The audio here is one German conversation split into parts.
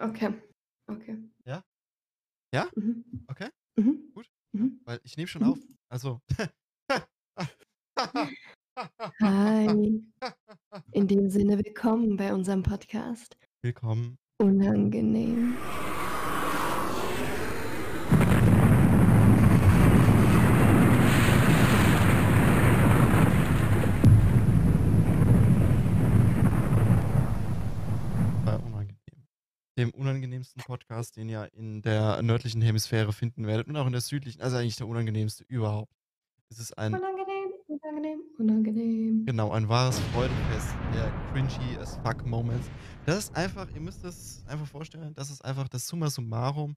Okay. Okay. Ja? Ja? Mhm. Okay? Mhm. Gut. Mhm. Weil ich nehme schon Mhm. auf. Also. Hi. In dem Sinne, willkommen bei unserem Podcast. Willkommen. Unangenehm. Bei unangenehm. Dem unangenehmsten Podcast, den ihr in der nördlichen Hemisphäre finden werdet und auch in der südlichen, also eigentlich der unangenehmste überhaupt. Es ist ein, Unangenehm, unangenehm, unangenehm. genau, ein wahres Freudenfest der cringy as fuck Moments. Das ist einfach, ihr müsst es einfach vorstellen, das ist einfach das Summa summarum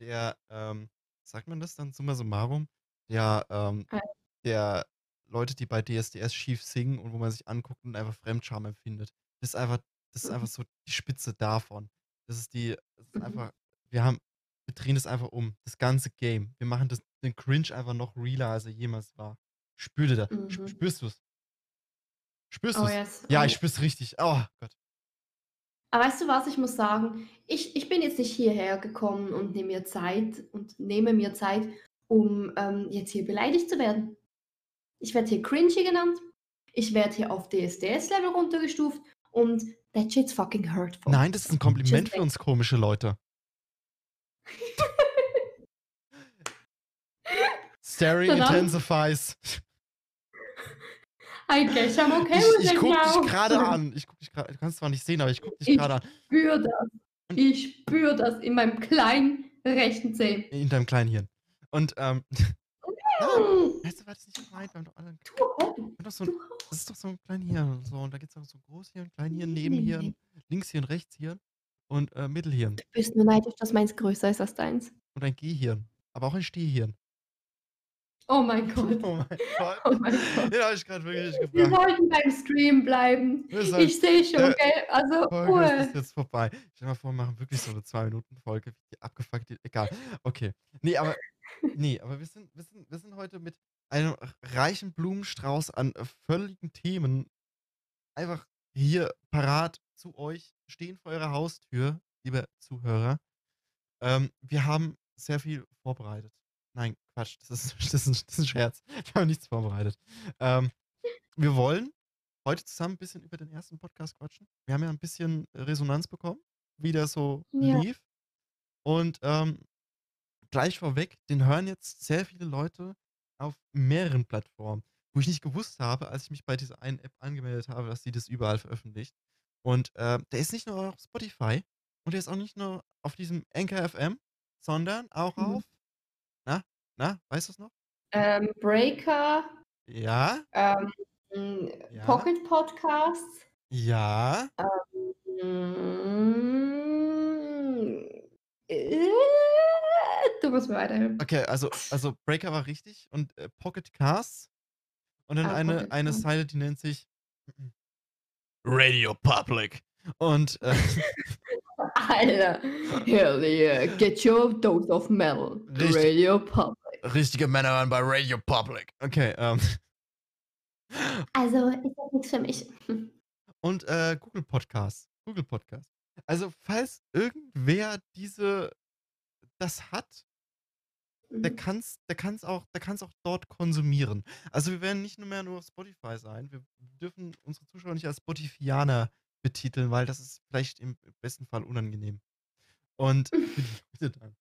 der, ähm, sagt man das dann, Summa summarum, der, ähm, Äh. der Leute, die bei DSDS schief singen und wo man sich anguckt und einfach Fremdscham empfindet. Das ist einfach, das ist Mhm. einfach so die Spitze davon. Das ist die, das ist Mhm. einfach, wir haben, wir drehen das einfach um, das ganze Game. Wir machen das, den Cringe einfach noch realer, als er jemals war. Spür dir da, Mhm. spürst du es? Spürst Oh, du es? yes. Ja, Oh, ich spür's richtig. Oh Gott. Aber weißt du was, ich muss sagen, ich, ich bin jetzt nicht hierher gekommen und nehme mir Zeit und nehme mir Zeit, um ähm, jetzt hier beleidigt zu werden. Ich werde hier cringy genannt, ich werde hier auf DSDS-Level runtergestuft und that shit's fucking hurtful. Nein, das ist ein Kompliment für uns komische Leute. Staring Verdammt. intensifies. I guess I'm okay Ich, with ich guck now. dich gerade an. Ich guck dich gerade. Du kannst zwar nicht sehen, aber ich guck dich Ich gerade an. spüre das. Ich spüre das in meinem kleinen rechten Zeh. In deinem kleinen Hirn. Und, ähm, Mm. weißt du, was ich nicht gemeint? Wir haben doch alle, wir doch so ein, das ist doch so ein kleines Hirn so. Und da gibt es auch so ein Großhirn, Kleinhirn, Nebenhirn, nee. Linkshirn, Rechtshirn und äh, Mittelhirn. Du bist nur neidisch, dass meins größer ist als deins. Und ein Gehirn. Aber auch ein Stehhirn. Oh mein Gott. Oh mein Gott. Oh mein Gott. Den habe ich gerade wirklich Wir gefragt. sollten beim Stream bleiben. Wir sollten- Ich sehe schon, gell? Also, Folge Ruhe. ist jetzt vorbei. Stell dir mal vor, wir machen wirklich so eine 2-Minuten-Folge, wie abgefuckt, egal. Okay. Nee, aber, nee, aber wir sind, wir sind, wir sind heute mit einem reichen Blumenstrauß an äh, völligen Themen einfach hier parat zu euch, stehen vor eurer Haustür, liebe Zuhörer. Ähm, wir haben sehr viel vorbereitet. Nein, Quatsch, das ist, das ist, ein, das ist ein Scherz. Wir haben nichts vorbereitet. Ähm, wir wollen heute zusammen ein bisschen über den ersten Podcast quatschen. Wir haben ja ein bisschen Resonanz bekommen, wie der so Ja. lief. Und ähm, gleich vorweg, den hören jetzt sehr viele Leute auf mehreren Plattformen, wo ich nicht gewusst habe, als ich mich bei dieser einen App angemeldet habe, dass sie das überall veröffentlicht. Und äh, der ist nicht nur auf Spotify und der ist auch nicht nur auf diesem Anchor FM, sondern auch Mhm. auf, na, na, weißt du es noch? Ähm, Breaker, Ja, ähm, Ja. Pocket Podcasts. ja, Mm, äh, Du musst mir weiterhelfen. okay, also, also Breaker war richtig und äh, Pocket Casts und dann Ah, eine, Pocket eine. Seite, die nennt sich Radio Public. Und äh, Alter, hell yeah, get your dose of metal. Richtig. Radio Public. Richtige Männer waren bei Radio Public. Okay, ähm. Also, ist das nichts für mich. Und äh, Google Podcasts. Google Podcasts. Also, falls irgendwer diese das hat, der Mhm. kann's, der kann's auch, der kann's auch dort konsumieren. Also wir werden nicht nur mehr nur auf Spotify sein. Wir dürfen unsere Zuschauer nicht als Spotifianer betiteln, weil das ist vielleicht im besten Fall unangenehm. Und für die Leute dann.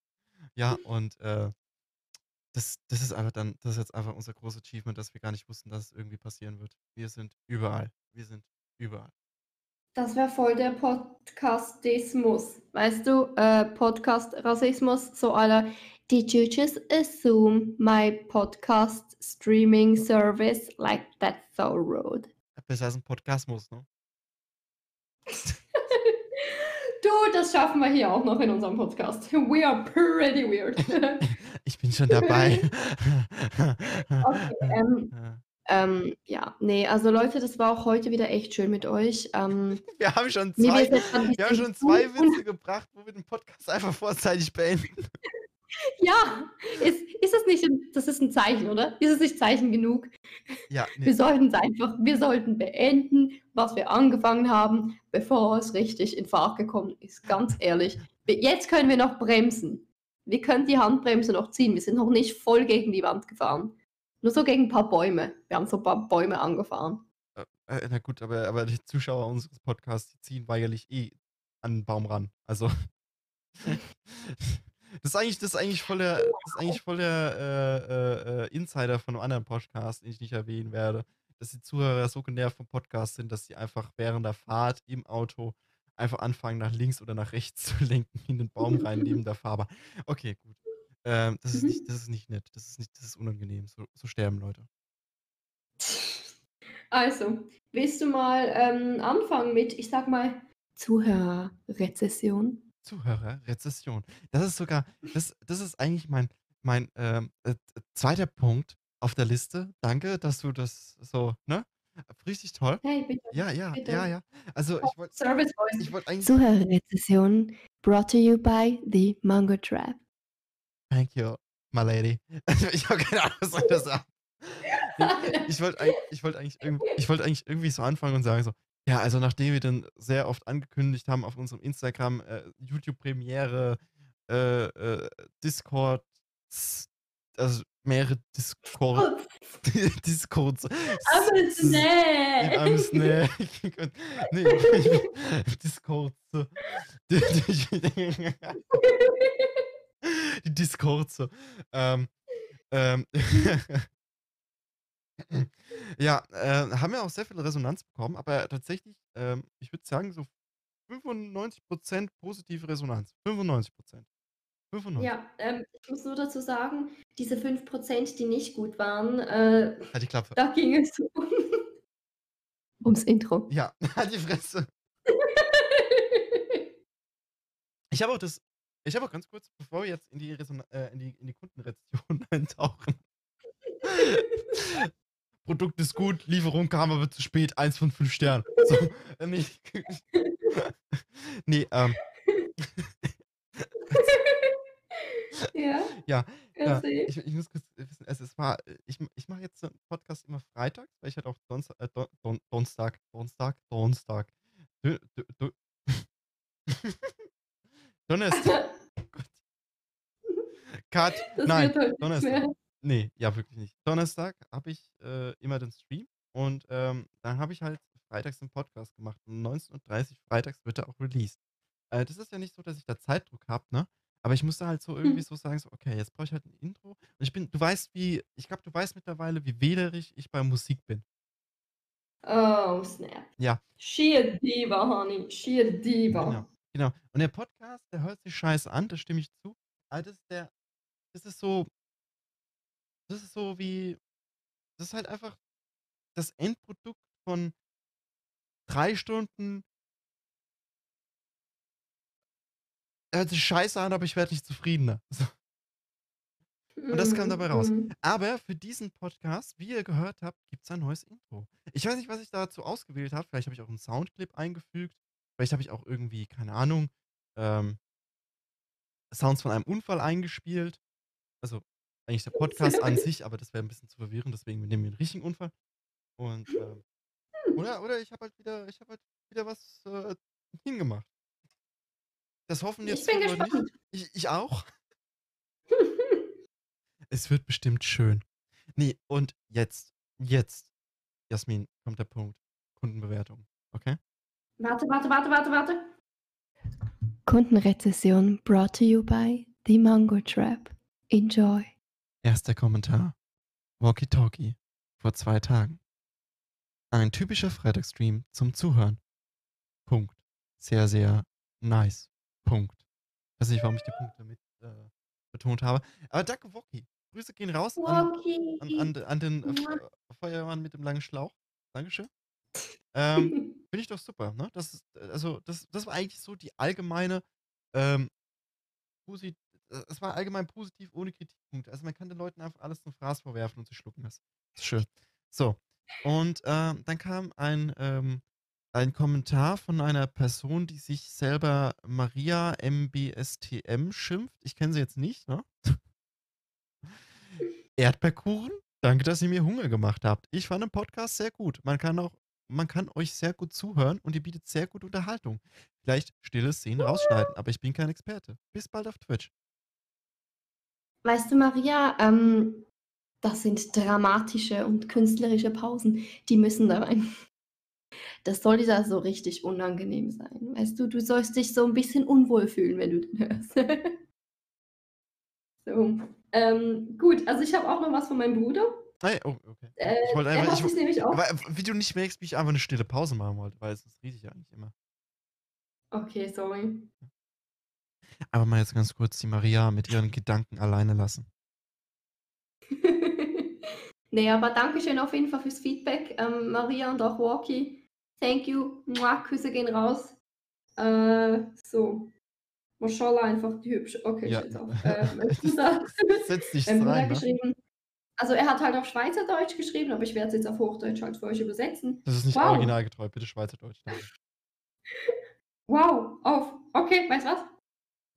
Ja, und äh, das, das ist einfach dann, das ist jetzt einfach unser großes Achievement, dass wir gar nicht wussten, dass es irgendwie passieren wird. Wir sind überall. Wir sind überall. Das wäre voll der Podcastismus. Weißt du, äh, Podcast-Rassismus, so aller. Did you just assume my podcast streaming service like that's so rude? Besser als ein Podcasmus, ne? du, das schaffen wir hier auch noch in unserem Podcast. We are pretty weird. Ich bin schon dabei. Okay, ähm, Ja. ähm, ja, nee, also Leute, das war auch heute wieder echt schön mit euch. Ähm, Wir haben schon zwei, wir haben schon zwei Witze gebracht, wo wir den Podcast einfach vorzeitig beenden. Ja, ist, ist das nicht, ein, das ist ein Zeichen, oder? Ist es nicht Zeichen genug? Ja, Wir nee, sollten es einfach, wir sollten beenden, was wir angefangen haben, bevor es richtig in Fahrt gekommen ist. Ganz ehrlich, Jetzt können wir noch bremsen. Wir können die Handbremse noch ziehen. Wir sind noch nicht voll gegen die Wand gefahren. Nur so gegen ein paar Bäume. Wir haben so ein paar Bäume angefahren. Äh, äh, na gut, aber, aber die Zuschauer unseres Podcasts, ziehen weigerlich eh an den Baum ran. Also. das ist eigentlich, das ist eigentlich voll der, das ist eigentlich voll der äh, äh, äh, Insider von einem anderen Podcast, den ich nicht erwähnen werde. Dass die Zuhörer so genervt vom Podcast sind, dass sie einfach während der Fahrt im Auto einfach anfangen, nach links oder nach rechts zu lenken, in den Baum rein, neben der Fahrbahn. Okay, gut. Ähm, das, ist Mhm. nicht, das ist nicht nett. Das ist, nicht, das ist unangenehm. So, so sterben Leute. Also, willst du mal ähm, anfangen mit, ich sag mal, Zuhörerrezession? Zuhörer, Rezession. Das ist sogar, das, das ist eigentlich mein, mein ähm, äh, zweiter Punkt auf der Liste. Danke, dass du das so, ne? Richtig toll. Hey, bitte, Ja, ja, ja, bitte. ja. Also ich wollte Service Voice. ich wollt eigentlich. Zuhörerrezession brought to you by the Mango Trap. Thank you, my lady. ich habe keine Ahnung, was soll ich das sagen. Ich, wollte eigentlich, ich wollt eigentlich, irgend- ich wollt eigentlich irgendwie so anfangen und sagen so, ja, also nachdem wir dann sehr oft angekündigt haben auf unserem Instagram, äh, YouTube-Premiere, äh, äh, Discord, also mehrere Discord, Discords. Aber s- in einem schnell. Snack. nee, Discord. Die, die, die Discords. Ähm, ähm, ja, äh, haben wir auch sehr viel Resonanz bekommen, aber tatsächlich, ähm, ich würde sagen, so 95% positive Resonanz. 95%. 95. Ja, ähm, ich muss nur dazu sagen, diese 5%, die nicht gut waren, äh, Halt die Klappe. da ging es um, ums Intro. Ja, halt die Fresse. Ich habe auch das, ich habe auch ganz kurz, bevor wir jetzt in die, Reson äh, in die, in die Kundenrezension eintauchen. Produkt ist gut, Lieferung kam aber zu spät, eins von fünf Sternen. So, äh, nee, nee ähm, ja, ja, ja, ich, ich muss kurz wissen, also es war, ich, ich mache jetzt einen Podcast immer freitags, weil ich halt auch Donnerstag, äh, Don, Don, Donnerstag, Donnerstag, Donnerstag, Dö- Dö- Dö- Donnerstag, Gott. Cut, Das nein, Donnerstag. Nee, ja, wirklich nicht. Donnerstag habe ich äh, immer den Stream und ähm, dann habe ich halt freitags einen Podcast gemacht. Um 19.30 Uhr freitags wird er auch released. Äh, das ist ja nicht so, dass ich da Zeitdruck habe, ne? Aber ich musste halt so irgendwie Hm. so sagen, so, okay, jetzt brauche ich halt ein Intro. Und ich bin, du weißt, wie, ich glaube, du weißt mittlerweile, wie wählerisch ich bei Musik bin. Oh, snap. Ja, Sheer Diva, honey. Sheer Diva. genau. Genau. Und der Podcast, der hört sich scheiße an, da stimme ich zu. Aber das ist der, das ist so, das ist so wie, das ist halt einfach das Endprodukt von drei Stunden. Hört sich scheiße an, aber ich werde nicht zufriedener. So. Und das kam dabei raus. Mhm. Aber für diesen Podcast, wie ihr gehört habt, gibt es ein neues Intro. Ich weiß nicht, was ich dazu ausgewählt habe. Vielleicht habe ich auch einen Soundclip eingefügt. Vielleicht habe ich auch irgendwie, keine Ahnung, ähm, Sounds von einem Unfall eingespielt. Also eigentlich der Podcast an sich, aber das wäre ein bisschen zu verwirrend, deswegen nehmen wir einen richtigen Unfall. Und ähm, oder, oder ich habe halt wieder, ich habe halt wieder was äh, hingemacht. Das hoffen jetzt Ich bin gespannt. Ich, ich auch. Es wird bestimmt schön. Nee, und jetzt, jetzt, Jasmin, kommt der Punkt. Kundenbewertung. Okay? Warte, warte, warte, warte, warte. Kundenrezession brought to you by the Mango Trap. Enjoy. Erster Kommentar. Walkie Talkie. Vor zwei Tagen. Ein typischer Freitagsstream zum Zuhören. Punkt. Sehr, sehr nice. Punkt. Weiß nicht, warum ich die Punkte mit äh, betont habe. Aber danke, Walkie. Grüße gehen raus an, an, an, an den äh, Fe- Feuerwehrmann mit dem langen Schlauch. Dankeschön. Ähm, Finde ich doch super, ne? Das ist, äh, also, das, das war eigentlich so die allgemeine, ähm, äh, es war allgemein positiv ohne Kritikpunkte. Also man kann den Leuten einfach alles zum Fraß vorwerfen und sie schlucken das. Das ist schön. So. Und ähm, dann kam ein, ähm, ein Kommentar von einer Person, die sich selber Maria MBSTM schimpft. Ich kenne sie jetzt nicht, ne? Erdbeerkuchen? Danke, dass ihr mir Hunger gemacht habt. Ich fand den Podcast sehr gut. Man kann auch man kann euch sehr gut zuhören und ihr bietet sehr gute Unterhaltung. Vielleicht stille Szenen rausschneiden, aber ich bin kein Experte. Bis bald auf Twitch. Weißt du, Maria, ähm, das sind dramatische und künstlerische Pausen, die müssen da rein. Das soll ja so richtig unangenehm sein. Weißt du, du sollst dich so ein bisschen unwohl fühlen, wenn du den hörst. so. Ähm, gut, also ich habe auch noch was von meinem Bruder. Hey, oh, okay. Äh, ich wollte einfach, ich, nämlich auch. wie du nicht merkst, wie ich einfach eine stille Pause machen wollte, weil es rede ich ja eigentlich immer. Okay, sorry. Aber mal jetzt ganz kurz die Maria mit ihren Gedanken alleine lassen. nee, aber danke schön auf jeden Fall fürs Feedback, ähm, Maria und auch Walkie. Thank you. Mua, Küsse gehen raus. Äh, so. Mashallah, einfach die hübsche. Okay, Ja. auf. Äh, Setz dich Bruder rein, ne? geschrieben. Also er hat halt auf Schweizerdeutsch geschrieben, aber ich werde es jetzt auf Hochdeutsch halt für euch übersetzen. Das ist nicht Wow. originalgetreu, bitte Schweizerdeutsch. Wow, auf. Okay, weißt du was?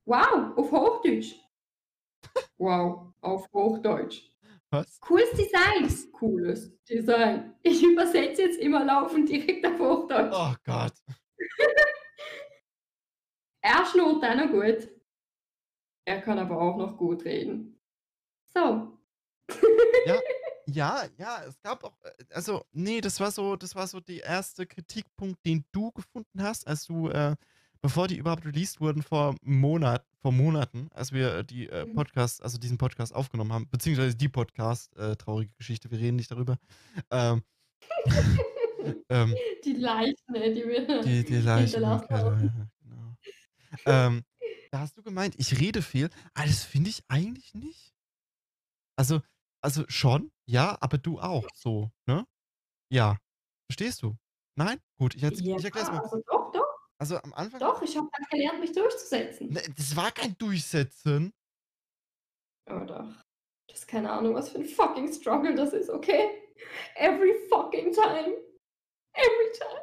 Wow, auf Hochdeutsch. Wow, auf Hochdeutsch. Was? Cooles Design. Cooles Design. Ich übersetze jetzt immer laufend direkt auf Hochdeutsch. Oh Gott. Er schnurrt auch noch gut. Er kann aber auch noch gut reden. So. Ja, ja, ja, es gab auch, äh, also, nee, das war so, das war so der erste Kritikpunkt, den du gefunden hast, als du, äh, bevor die überhaupt released wurden vor Monat, vor Monaten, als wir äh, die äh, Mhm. Podcast, also diesen Podcast aufgenommen haben, beziehungsweise die Podcast, äh, traurige Geschichte, wir reden nicht darüber. Ähm, ähm, Die Leichen, die wir die, die Leichen ja, genau. Ähm, da hast du gemeint, ich rede viel, aber das finde ich eigentlich nicht. Also, also schon, ja, aber du auch, so, ne? Ja. Verstehst du? Nein? Gut, ich, Ja, ich erkläre es mal. also doch, doch, Also am Anfang, doch. Ich habe halt gelernt, mich durchzusetzen. ne, das war kein Durchsetzen. Aber doch. Das ist keine Ahnung, was für ein fucking Struggle das ist, okay? Every fucking time. Every time.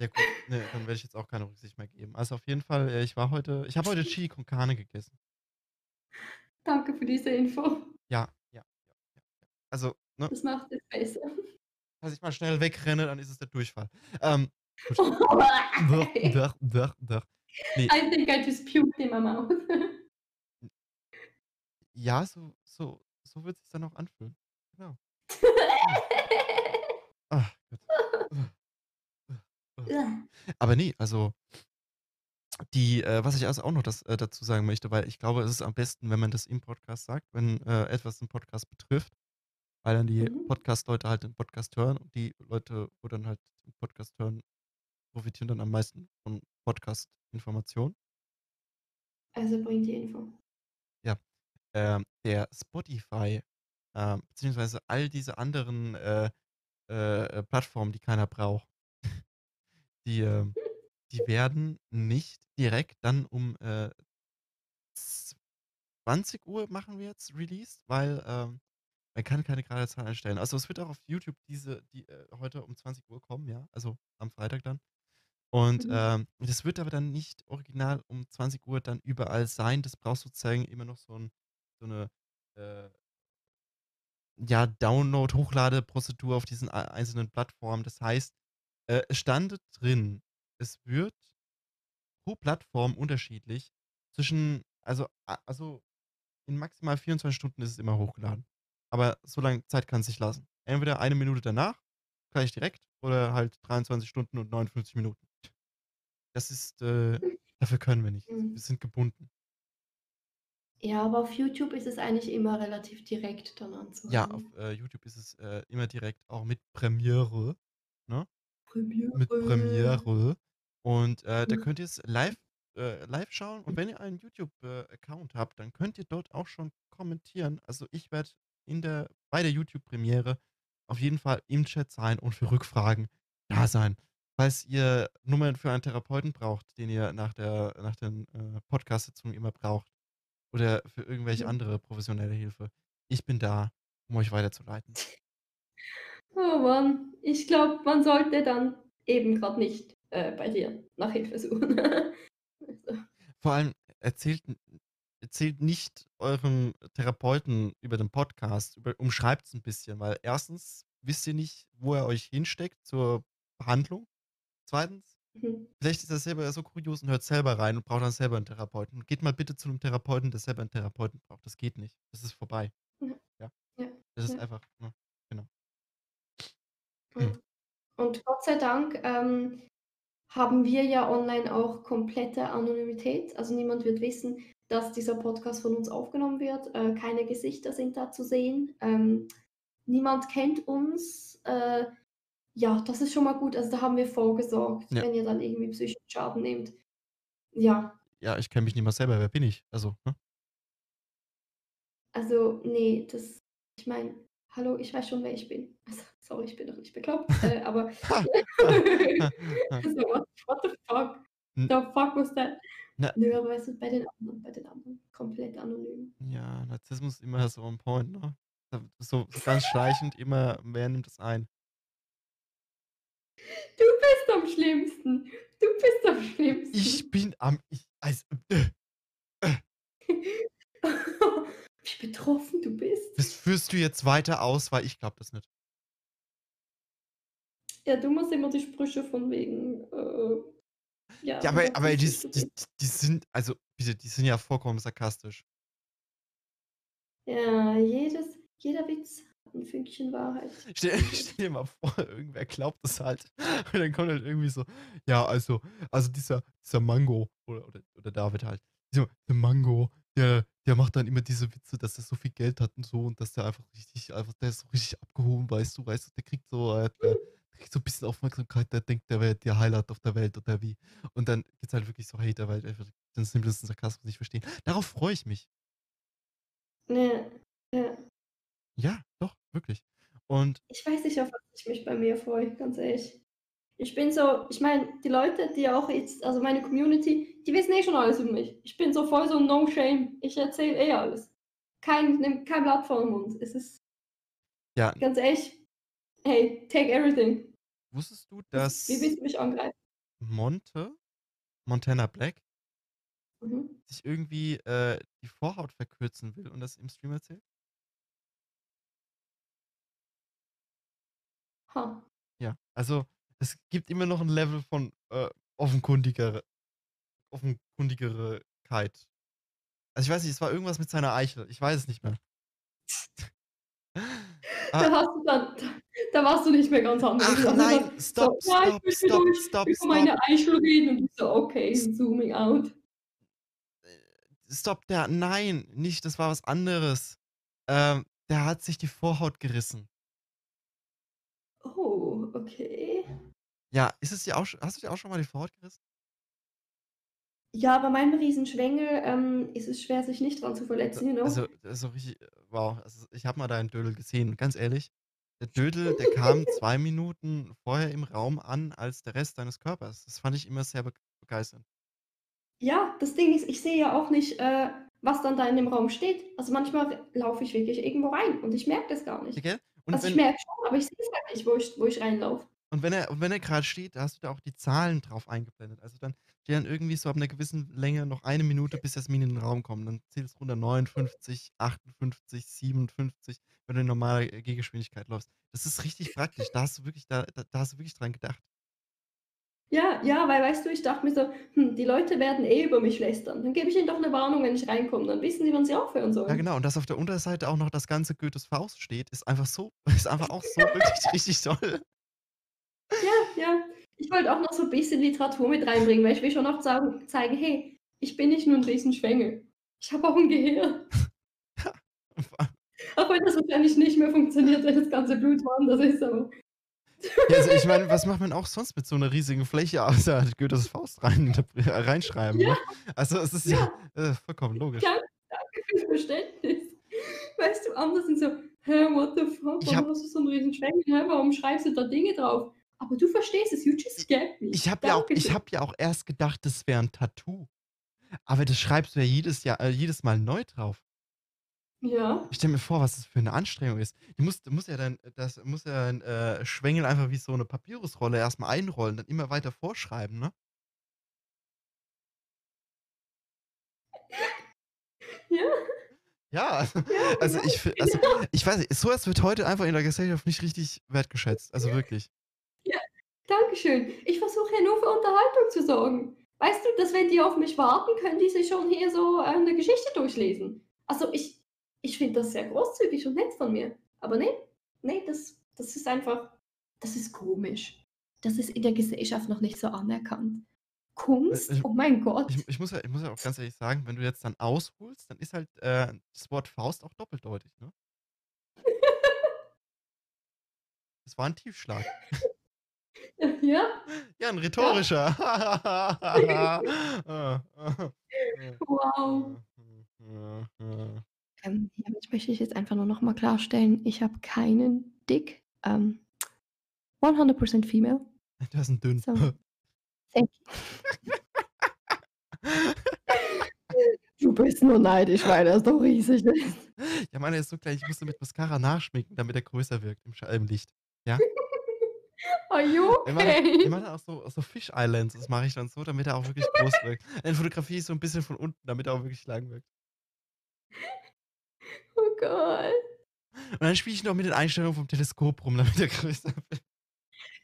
Ja gut, ne, dann werde ich jetzt auch keine Rücksicht mehr geben. Also auf jeden Fall, äh, ich war heute, ich habe heute Chili con Carne gegessen. Danke für diese Info. Ja, ja, ja, ja. ja. Also, ne, Das macht es besser. falls ich mal schnell wegrenne, dann ist es der Durchfall. Ähm, I doch, doch, doch. Nee, think I just puked in my mouth. ja, so, so, so wird es sich dann auch anfühlen. Genau. Ach. Aber nee, also die, äh, was ich also auch noch das, äh, dazu sagen möchte, weil ich glaube, es ist am besten, wenn man das im Podcast sagt, wenn äh, etwas den Podcast betrifft, weil dann die Mhm. Podcast-Leute halt den Podcast hören und die Leute, wo dann halt den Podcast hören, profitieren dann am meisten von Podcast-Informationen. Also bringt die Info. Ähm, der Spotify, ähm, beziehungsweise all diese anderen äh, äh, Plattformen, die keiner braucht, die, ähm, die werden nicht direkt dann um äh, 20 Uhr machen wir jetzt released, weil ähm, man kann keine gerade Zahl einstellen. Also es wird auch auf YouTube diese, die äh, heute um 20 Uhr kommen, ja, also am Freitag dann. Und Mhm. ähm, das wird aber dann nicht original um 20 Uhr dann überall sein. Das braucht sozusagen immer noch so, ein, so eine äh, ja, Download-Hochladeprozedur auf diesen ei- einzelnen Plattformen. Das heißt, äh, es stand drin, es wird pro Plattform unterschiedlich zwischen, also, also in maximal 24 Stunden ist es immer hochgeladen. Aber so lange Zeit kann es sich lassen. Entweder eine Minute danach, gleich direkt, oder halt 23 Stunden und 59 Minuten. Das ist, äh, dafür können wir nicht. Mhm. Wir sind gebunden. Ja, aber auf YouTube ist es eigentlich immer relativ direkt dann Ja, auf anzuhören. äh, YouTube ist es äh, immer direkt auch mit Premiere, ne? Mit Premiere. Premiere. Und äh, da Mhm. könnt ihr es live, äh, live schauen. Und wenn ihr einen YouTube-Account habt, dann könnt ihr dort auch schon kommentieren. Also ich werde in der, bei der YouTube-Premiere auf jeden Fall im Chat sein und für Rückfragen da sein. Falls ihr Nummern für einen Therapeuten braucht, den ihr nach, der, nach den äh, Podcast-Sitzungen immer braucht, oder für irgendwelche Mhm. andere professionelle Hilfe, ich bin da, um euch weiterzuleiten. Oh Mann, ich glaube, man sollte dann eben gerade nicht äh, bei dir nach Hilfe suchen. also, Vor allem erzählt, erzählt nicht eurem Therapeuten über den Podcast, über, umschreibt es ein bisschen, weil erstens wisst ihr nicht, wo er euch hinsteckt zur Behandlung. 2. Mhm. vielleicht ist er selber so kurios und hört selber rein und braucht dann selber 'n Therapeuten. Geht mal bitte zu 'nem Therapeuten, der selber 'n Therapeuten braucht. Das geht nicht. Das ist vorbei. Ja. Ja. Ja. Das ist Ja. einfach ne, genau. Mhm. Und Gott sei Dank, ähm, haben wir ja online auch komplette Anonymität. Also, niemand wird wissen, dass dieser Podcast von uns aufgenommen wird. Äh, keine Gesichter sind da zu sehen. Ähm, niemand kennt uns. Äh, ja, das ist schon mal gut. Also, da haben wir vorgesorgt, Ja. wenn ihr dann irgendwie psychischen Schaden nehmt. Ja. Ja, ich kenne mich nicht mal selber. Wer bin ich? Also, ne? Also, ne, das ich meine, hallo, ich weiß schon, wer ich bin. Also, sorry, ich bin doch nicht bekloppt, äh, aber so what what the fuck? Hm. The fuck was that? Na Nö, aber weißt du, bei den anderen bei den anderen komplett anonym. Ja, Narzissmus immer so on point, ne? So so ganz schleichend immer wer nimmt es ein? Du bist am schlimmsten. Du bist am schlimmsten. Ich bin am ich als äh, äh. Wie betroffen du bist. Das führst du jetzt weiter aus, weil ich glaube das nicht. Ja, du machst immer die Sprüche von wegen, äh, ja, Ja, aber aber die die die sind also bitte, die sind ja vollkommen sarkastisch. Ja, jedes jeder Witz hat 'n Fünkchen Wahrheit. Stell stell dir mal vor, irgendwer glaubt das halt. Und dann kommt halt irgendwie so: „Ja, also also dieser dieser Mango“ oder oder oder David halt. „Der Mango, der der macht dann immer diese Witze, dass er so viel Geld hat und so und dass der einfach richtig einfach der ist so richtig abgehoben, weißt du weißt du, der kriegt so äh, der kriegt so 'n bisschen Aufmerksamkeit, der denkt, der wäre der Highlight auf der Welt oder wie?“ Und dann gibt's halt wirklich so Hater, weil die einfach den simpelsten Sarkasmus nicht verstehen. Darauf freue ich mich. Ja, ja. Ja, doch, wirklich. Und Ich weiß nicht, auf was ich mich bei mir freue, ganz ehrlich. Ich bin so ich meine, die Leute, die auch jetzt also meine Community, die wissen eh schon alles über mich. Ich bin so voll so no shame. Ich erzähle eh alles. Kein kein Blatt vor 'n Mund. Es ist Ja. ganz ehrlich, hey, take everything. Wusstest du, Das wie dass willst du mich angreifen? Monte Montana Black Mhm. sich irgendwie, äh, die Vorhaut verkürzen will und das im Stream erzählt? Ha. Ja, also, es gibt immer noch 'n Level von, äh, offenkundigere Offenkundigerkeit. Also, ich weiß nicht, es war irgendwas mit seiner Eichel. Ich weiß es nicht mehr. Da Ah hast du dann da da warst du nicht mehr ganz Ach anwesend. Also nein, dann stop, so: „Ja, ich stop, möchte mit stop, euch stop, über stop. meine Eichel reden.“ Und ich so: „Okay, zooming out.“ Äh, stop, der nein, nicht, das war was anderes. Ähm, der hat sich die Vorhaut gerissen. Okay. Ja, ist es dir auch hast du dir auch schon mal die Vorhaut gerissen? Ja, bei meinem Riesenschwengel, ähm, ist es schwer, sich nicht dran zu D verletzen, know? also, das ist so richtig äh, wow. Also, ich habe mal deinen Dödel gesehen. Ganz ehrlich, der Dödel, der kam 2 Minuten vorher im Raum an als der Rest deines Körpers. Das fand ich immer sehr beg begeisternd. Ja, das Ding ist, ich sehe ja auch nicht, äh, was dann da in dem Raum steht. Also, manchmal laufe ich wirklich irgendwo rein und ich merke das gar nicht. gell? Und Also, ich wenn merke schon, aber ich sehe es halt nicht, wo ich wo ich reinlaufe. und wenn er und wenn er grad steht, da hast du da auch die Zahlen drauf eingeblendet. Also, dann steht dann irgendwie so ab 'ner gewissen Länge noch 1 Minute, bis Jasmin in den Raum kommt. Dann zählst runter 59, 58, 57, wenn du in normaler, äh, Gehgeschwindigkeit läufst. Das ist richtig praktisch. Da hast du wirklich da da da hast du wirklich dran gedacht. Ja, ja, weil weißt du, ich dachte mir so: „Hm, die Leute werden eh über mich lästern. Dann gebe ich ihnen doch 'ne Warnung, wenn ich reinkomme, dann wissen sie, wann sie aufhören Ja, sollen.“ genau. Und dass auf der Unterseite auch noch das ganze Goethes Faust steht, ist einfach so ist einfach auch so wirklich richtig toll. Ja, ja. Ich wollte auch noch so 'n bisschen Literatur mit reinbringen, weil ich will schon noch sagen zeigen: „Hey, ich bin nicht nur 'n Riesenschwengel. Ich habe auch 'n Gehirn.“ Auch wenn das wahrscheinlich nicht mehr funktioniert, wenn das ganze Blut woanders ist, aber Ja, also, ich meine, was macht man auch sonst mit so 'ner riesigen Fläche außer Goethes Faust rein äh, reinschreiben, Ja. ne? Also, es ist ja, Ja. äh, vollkommen logisch. Danke, fürs Verständnis. Weißt du, andere sind so: „Hä, what the fuck, warum hast du so 'n Riesenschwengel? Hä, warum schreibst du da Dinge drauf?“ Aber du verstehst es, you just get me. ich habe ja auch ich habe ja auch erst gedacht, das wäre 'n Tattoo. Aber das schreibst du ja jedes Jahr äh, jedes Mal neu drauf. Ja. Ich stelle mir vor, was das für 'ne Anstrengung ist. Du musst du musst ja dann das muss ja dein, äh, Schwengel einfach wie so 'ne Papyrusrolle erst mal einrollen, dann immer weiter vorschreiben, ne? Ja. Ja, also Ja, also, genau, ich also, genau. ich weiß nicht, so was wird heute einfach in der Gesellschaft nicht richtig wertgeschätzt, also, wirklich. Ja. Dankeschön. Ich versuche ja nur für Unterhaltung zu sorgen. Weißt du, dass wenn die auf mich warten, können die sich schon hier so äh, 'ne Geschichte durchlesen. Also, ich ich finde das sehr großzügig und nett von mir. Aber ne, ne, das das ist einfach das ist komisch. Das ist in der Gesellschaft noch nicht so anerkannt. Äh, Kunst? ich Oh mein ich Gott. ich muss ja ich muss ja auch ganz ehrlich sagen, wenn du jetzt dann ausholst, dann ist halt, äh, das Wort Faust auch doppeldeutig, ne? Das war 'n Tiefschlag. Ja? Ja, 'n Ja? rhetorischer. Wow. Ähm, hiermit möchte ich jetzt einfach nur noch mal klarstellen, ich habe keinen Dick, ähm, 100% female. Der ist 'n dünn. So. Thank you. Du bist nur neidisch, weil er so riesig ist. Ja, meiner ist so klein, ich musste mit Mascara nachschminken, damit er größer wirkt im Scha im Licht, ja? Are you Ich mache ich okay? mache auch so so Fish Eye Lenses mache ich dann so, damit er auch wirklich groß wirkt. In Fotografie so 'n bisschen von unten, damit er auch wirklich lang wirkt. Oh Gott. Und dann spiele ich noch mit den Einstellungen vom Teleskop rum, damit er größer wird.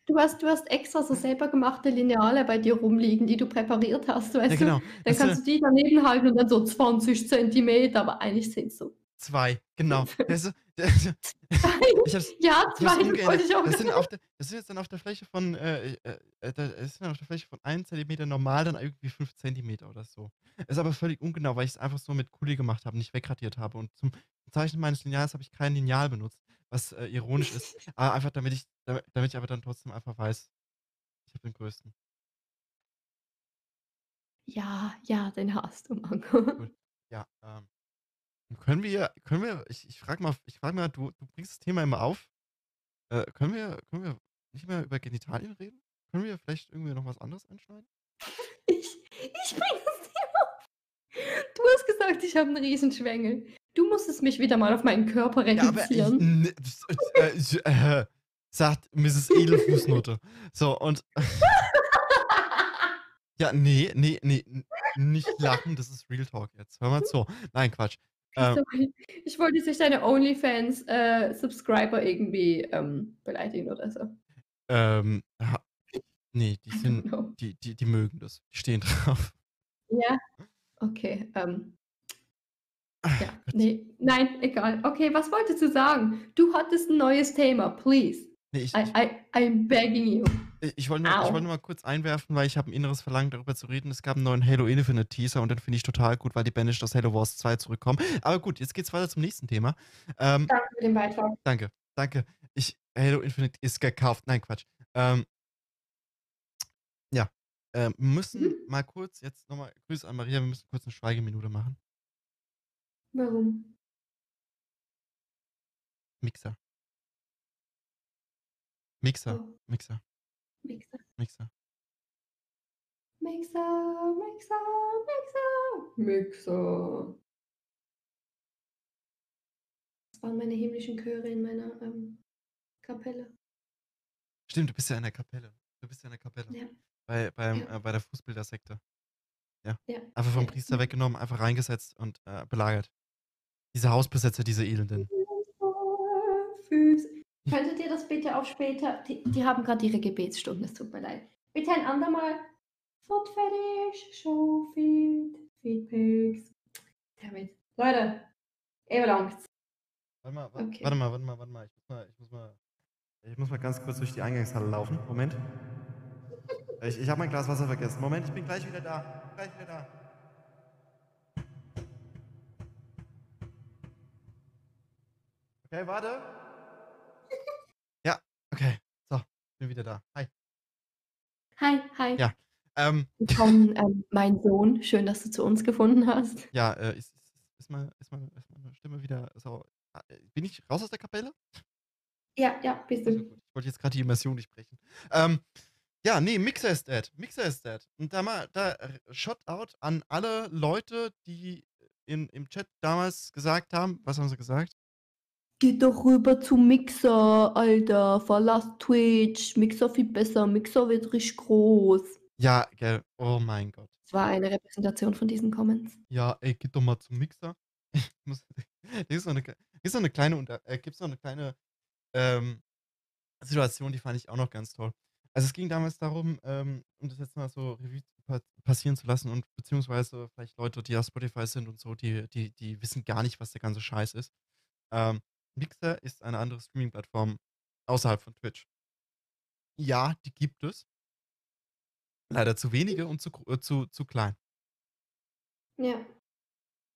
Du hast du hast extra so selber gemachte Lineale bei dir rumliegen, die du präpariert hast, Ja, weißt du? genau. Dann Das, äh kannst du die daneben halten und dann so 20 Zentimeter, aber eigentlich sind's so 2, genau. 5. Der ist so der ist so 2? ich habe es Ja, ich habe es 2, das umgerechnet. wollte ich auch Das sind auf der das sind jetzt dann auf der Fläche von, äh, äh, äh, es sind auf der Fläche von 1 Zentimeter normal dann irgendwie 5 Zentimeter oder so. Ist aber völlig ungenau, weil ich's einfach so mit Kuli gemacht habe, nicht wegradiert habe. Und zum Zeichnen meines Lineals habe ich kein Lineal benutzt, was, äh, ironisch ist, aber einfach damit ich dami damit ich aber dann trotzdem einfach weiß, ich habe den größten. Ja, ja, den hast du, Mann. Gut. Ja, ähm, können wir können wir ich ich frage mal ich frage mal, du du bringst das Thema immer auf. Äh, können wir können wir nicht mehr über Genitalien reden? Können wir vielleicht irgendwie noch was anderes anschneiden? Ich ich bringe das Thema auf. Du hast gesagt, ich habe 'n Riesenschwengel. Du musstest mich wieder mal auf meinen Körper Ja, aber ich reduzieren. äh, ich äh, sagt Mrs. Edelfußnote. So und Ja, ne, ne, ne, n nicht lachen, das ist Real Talk jetzt. Hör mal zu. Nein, Quatsch. Ähm sorry. Ich wollte jetzt nicht deine Onlyfans, äh, irgendwie, ähm, beleidigen oder so. Ähm, ha ne, die sind die die die mögen das. Die stehen drauf. Ja? Okay, ähm Ja, Gott. ne, nein, egal. Okay, was wolltest du sagen? Du hattest 'n neues Thema, please. Ne, ich I I I'm begging you. I ich wollte nur ich Au. nur mal kurz einwerfen, weil ich habe 'n inneres Verlangen, darüber zu reden. Es gab 'n neuen Halo Infinite Teaser und den finde ich total gut, weil die Banished aus Halo Wars 2 zurückkommen. Aber gut, jetzt geht's weiter zum nächsten Thema. Ähm Danke für den Beitrag. Danke, danke. Ich Halo Infinite ist gekauft. Nein, Quatsch. Ähm Ja, ähm, müssen Mhm. mal kurz jetzt noch mal Grüße an Maria, wir müssen kurz 'ne Schweigeminute machen. Warum? Mixer. Mixer, Oh. Mixer. Mixer. Mixer. Mixer, Mixer, Mixer, Mixer. Das waren meine himmlischen Chöre in meiner, ähm, Kapelle. Stimmt, du bist ja in der Kapelle. Du bist ja in der Kapelle. Ja. Bei beim Ja. äh, bei der Fußbildersekte. Ja. Ja, Einfach vom. Priester weggenommen, einfach reingesetzt und, äh, belagert. Diese Hausbesetzer, diese Elenden. Könntet ihr das bitte auf später die die haben grad ihre Gebetsstunde, es tut mir leid. Bitte ein andermal. Food-Fetisch, Showfeed, Feedpics. Damn it. Leute, ihr langt's. Warte mal, wa Okay. warte mal, warte mal, warte mal. Ich muss mal ich muss mal ich muss mal ganz kurz durch die Eingangshalle laufen. Moment. Ich ich habe mein Glas Wasser vergessen. Moment, ich bin gleich wieder da. Gleich wieder da. Okay, warte. Ja, okay. So, bin wieder da. Hi. Hi, hi. Ja, ähm Willkommen, ähm, mein Sohn. Schön, dass du zu uns gefunden hast. Ja, äh, ist ist ist meine ist meine ist meine Stimme wieder so äh, bin ich raus aus der Kapelle? Ja, ja, bist Also du. gut, ich wollte jetzt grad die Immersion nicht brechen. Ähm, ja, ne, Mixer is dead. Mixer is dead. Und da mal da r Shoutout an alle Leute, die in im Chat damals gesagt haben was haben sie gesagt? Geh doch rüber zu Mixer, Alter. Verlass Twitch. Mixer viel besser. Mixer wird richtig groß. Ja, gell. Oh mein Gott. Es war eine Repräsentation von diesen Comments. Ja, ey, geh doch mal zum Mixer. Ich muss hier ist noch k hier ist noch 'ne kleine unter äh, gibt's noch 'ne kleine, ähm, Situation, die fand ich auch noch ganz toll. Also, es ging damals darum, ähm, um das jetzt mal so Revue pa passieren zu lassen und beziehungsweise vielleicht Leute, die auf Spotify sind und so, die die die wissen gar nicht, was der ganze Scheiß ist. Ähm, Mixer ist eine andere Streaming-Plattform außerhalb von Twitch. Ja, die gibt es. Leider zu wenige und zu äh, zu zu klein. Ja.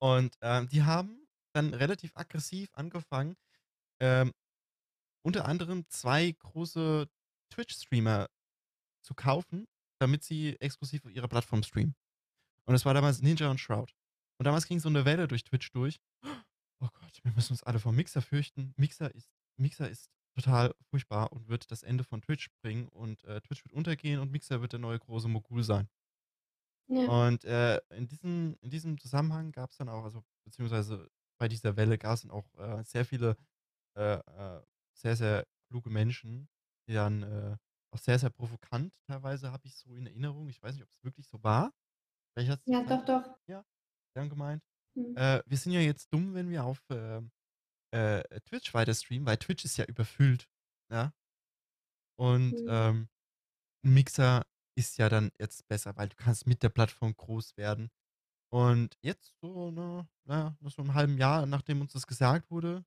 Und, ähm, die haben dann relativ aggressiv angefangen, ähm, unter anderem 2 große Twitch-Streamer zu kaufen, damit sie exklusiv auf ihrer Plattform streamen. Und das war damals Ninja und Shroud. Und damals ging so 'ne Welle durch Twitch durch: „Oh Gott, wir müssen uns alle vor Mixer fürchten. Mixer ist Mixer ist total furchtbar und wird das Ende von Twitch bringen und, äh, Twitch wird untergehen und Mixer wird der neue große Mogul sein.“ Ja. Und, äh, in diesem in diesem Zusammenhang gab's dann auch also, beziehungsweise bei dieser Welle gab's dann auch, äh, sehr viele, äh, äh, sehr, sehr kluge Menschen, die dann, äh, auch sehr, sehr provokant teilweise habe ich so in Erinnerung. Ich weiß nicht, ob's wirklich so war. Ja, doch, doch. ja, haben gemeint, Mhm. äh, wir sind ja jetzt dumm, wenn wir auf, ähm, äh, Twitch weiter streamen, weil Twitch ist ja überfüllt, ja? Und, Mhm. ähm, Mixer ist ja dann jetzt besser, weil du kannst mit der Plattform groß werden. Und jetzt so, ne, na, nach so 'nem halben Jahr, nachdem uns das gesagt wurde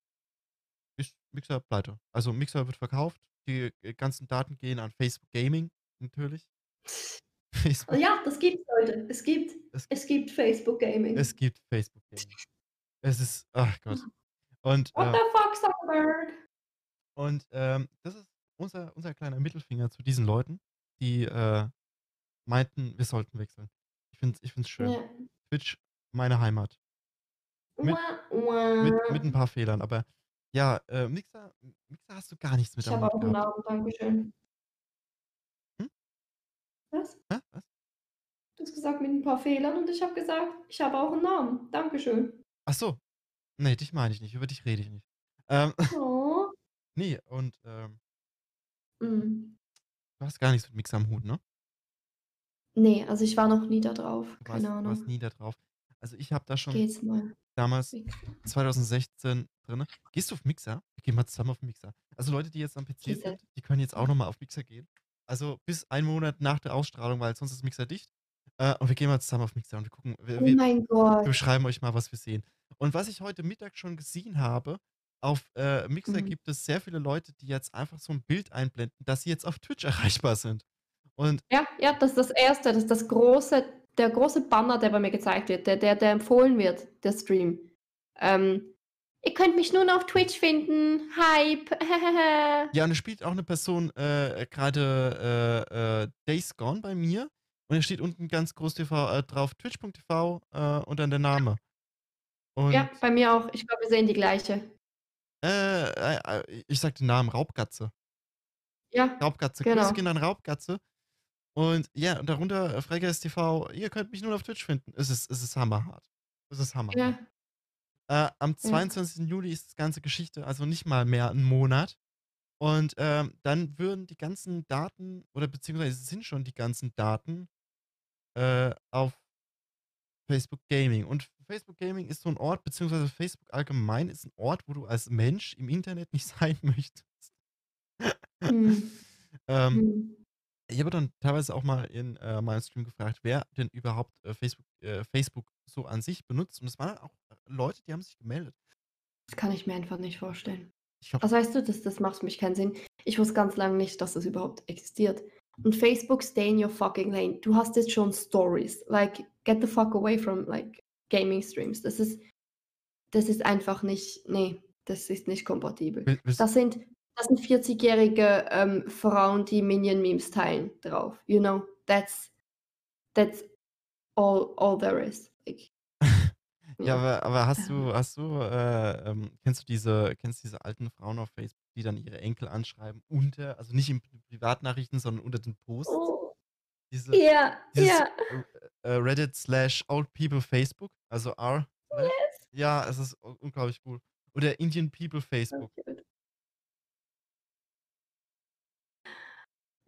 ist Mixer pleite. Also, Mixer wird verkauft, die, äh, ganzen Daten gehen an Facebook Gaming natürlich. Facebook Ja, das gibt's, Leute. Es gibt Es es gibt Facebook es Gaming. gibt Facebook Gaming. Es ist ach Gott. Und, What äh the fuck, Zuckerberg? und, ähm, das ist unser unser kleiner Mittelfinger zu diesen Leuten, die, äh, meinten, wir sollten wechseln. Ich finde es ich finde es schön. Ja. Twitch, meine Heimat. Mit mit mit 'n uah. paar Fehlern, aber ja, äh, Mixer Mixer hast du gar nichts mit Ich am habe Hut gehabt. Namen, danke schön. Hm? Was? Hä, was? Du hast gesagt mit 'n paar Fehlern und ich habe gesagt, ich habe auch 'n Namen. Dankeschön. Ach so. Ne, dich meine ich nicht. Über dich rede ich nicht. Ähm, Oh. ne, und, ähm Mhm. du hast gar nichts mit Mixer am Hut, ne? Ne, also ich war noch nie da drauf, Du keine warst du warst Ahnung. nie da drauf. Also, ich habe da schon jetzt mal damals Mixer. 2016 drinne gehst du auf Mixer? Wir gehen mal zusammen auf Mixer. Also, Leute, die jetzt am PC Diese sind, die können jetzt auch ah. noch mal auf Mixer gehen. Also, bis 1 Monat nach der Ausstrahlung, weil sonst ist Mixer dicht. Äh, und wir gehen mal zusammen auf Mixer und wir gucken wir Oh wir mein wir Gott. beschreiben euch mal, was wir sehen. Und was ich heute Mittag schon gesehen habe, auf, äh, Mixer Mhm. gibt es sehr viele Leute, die jetzt einfach so 'n Bild einblenden, dass sie jetzt auf Twitch erreichbar sind. Und Ja, ja, das ist das Erste, das ist das große der große Banner, der bei mir gezeigt wird, der der der empfohlen wird, der Stream. Ähm: „Ihr könnt mich nun auf Twitch finden. Hype. Ja, und es spielt auch 'ne Person, äh, grade, äh, äh, Days Gone bei mir und da steht unten ganz groß TV äh, drauf twitch.tv, äh, und dann der Name. Ja, Und bei mir auch. Ich glaube, wir sehen die gleiche. Äh, äh, äh, ich sage den Namen, Raubkatze. Ja, Raubkatze. Grüße genau. gehen an Raubkatze. Und ja, und darunter, Freckles TV: „Ihr könnt mich nun auf Twitch finden.“ Es ist es ist hammerhart. Es ist hammerhart. Ja. Äh, am Ja. 22. Juli ist das ganze Geschichte, also nicht mal mehr 'n Monat. Und, ähm, dann würden die ganzen Daten oder beziehungsweise sind schon die ganzen Daten, äh, auf Facebook Gaming. Und Facebook Gaming ist so 'n Ort beziehungsweise Facebook allgemein ist 'n Ort, wo du als Mensch im Internet nicht sein möchtest. Mhm. Ähm, Mhm. ich habe dann teilweise auch mal in, äh, meinem Stream gefragt, wer denn überhaupt, äh, Facebook äh, Facebook so an sich benutzt. Und es waren auch Leute, die haben sich gemeldet. Das kann ich mir einfach nicht vorstellen. Habe Also, weißt du, das das macht für mich keinen Sinn. Ich wusste ganz lange nicht, dass das überhaupt existiert. Und Facebook, stay in your fucking lane. Du hast jetzt schon Stories. Like, get the fuck away from, like, Gaming Streams. Das ist das ist einfach nicht ne, das ist nicht kompatibel. Das sind das sind 40-jährige, ähm, Frauen, die Minion-Memes teilen drauf. You know, that's that's all all there is. Like Ja, aber aber hast Ähm du hast du, äh, ähm kennst du diese kennst du diese alten Frauen auf Facebook, die dann ihre Enkel anschreiben unter also nicht in Privatnachrichten, sondern unter den Posts? Oh. Diese Ja, dieses, ja. äh, äh, Reddit slash Old People Facebook, also r Yes. ja, es ist unglaublich cool. Oder Indian People Facebook.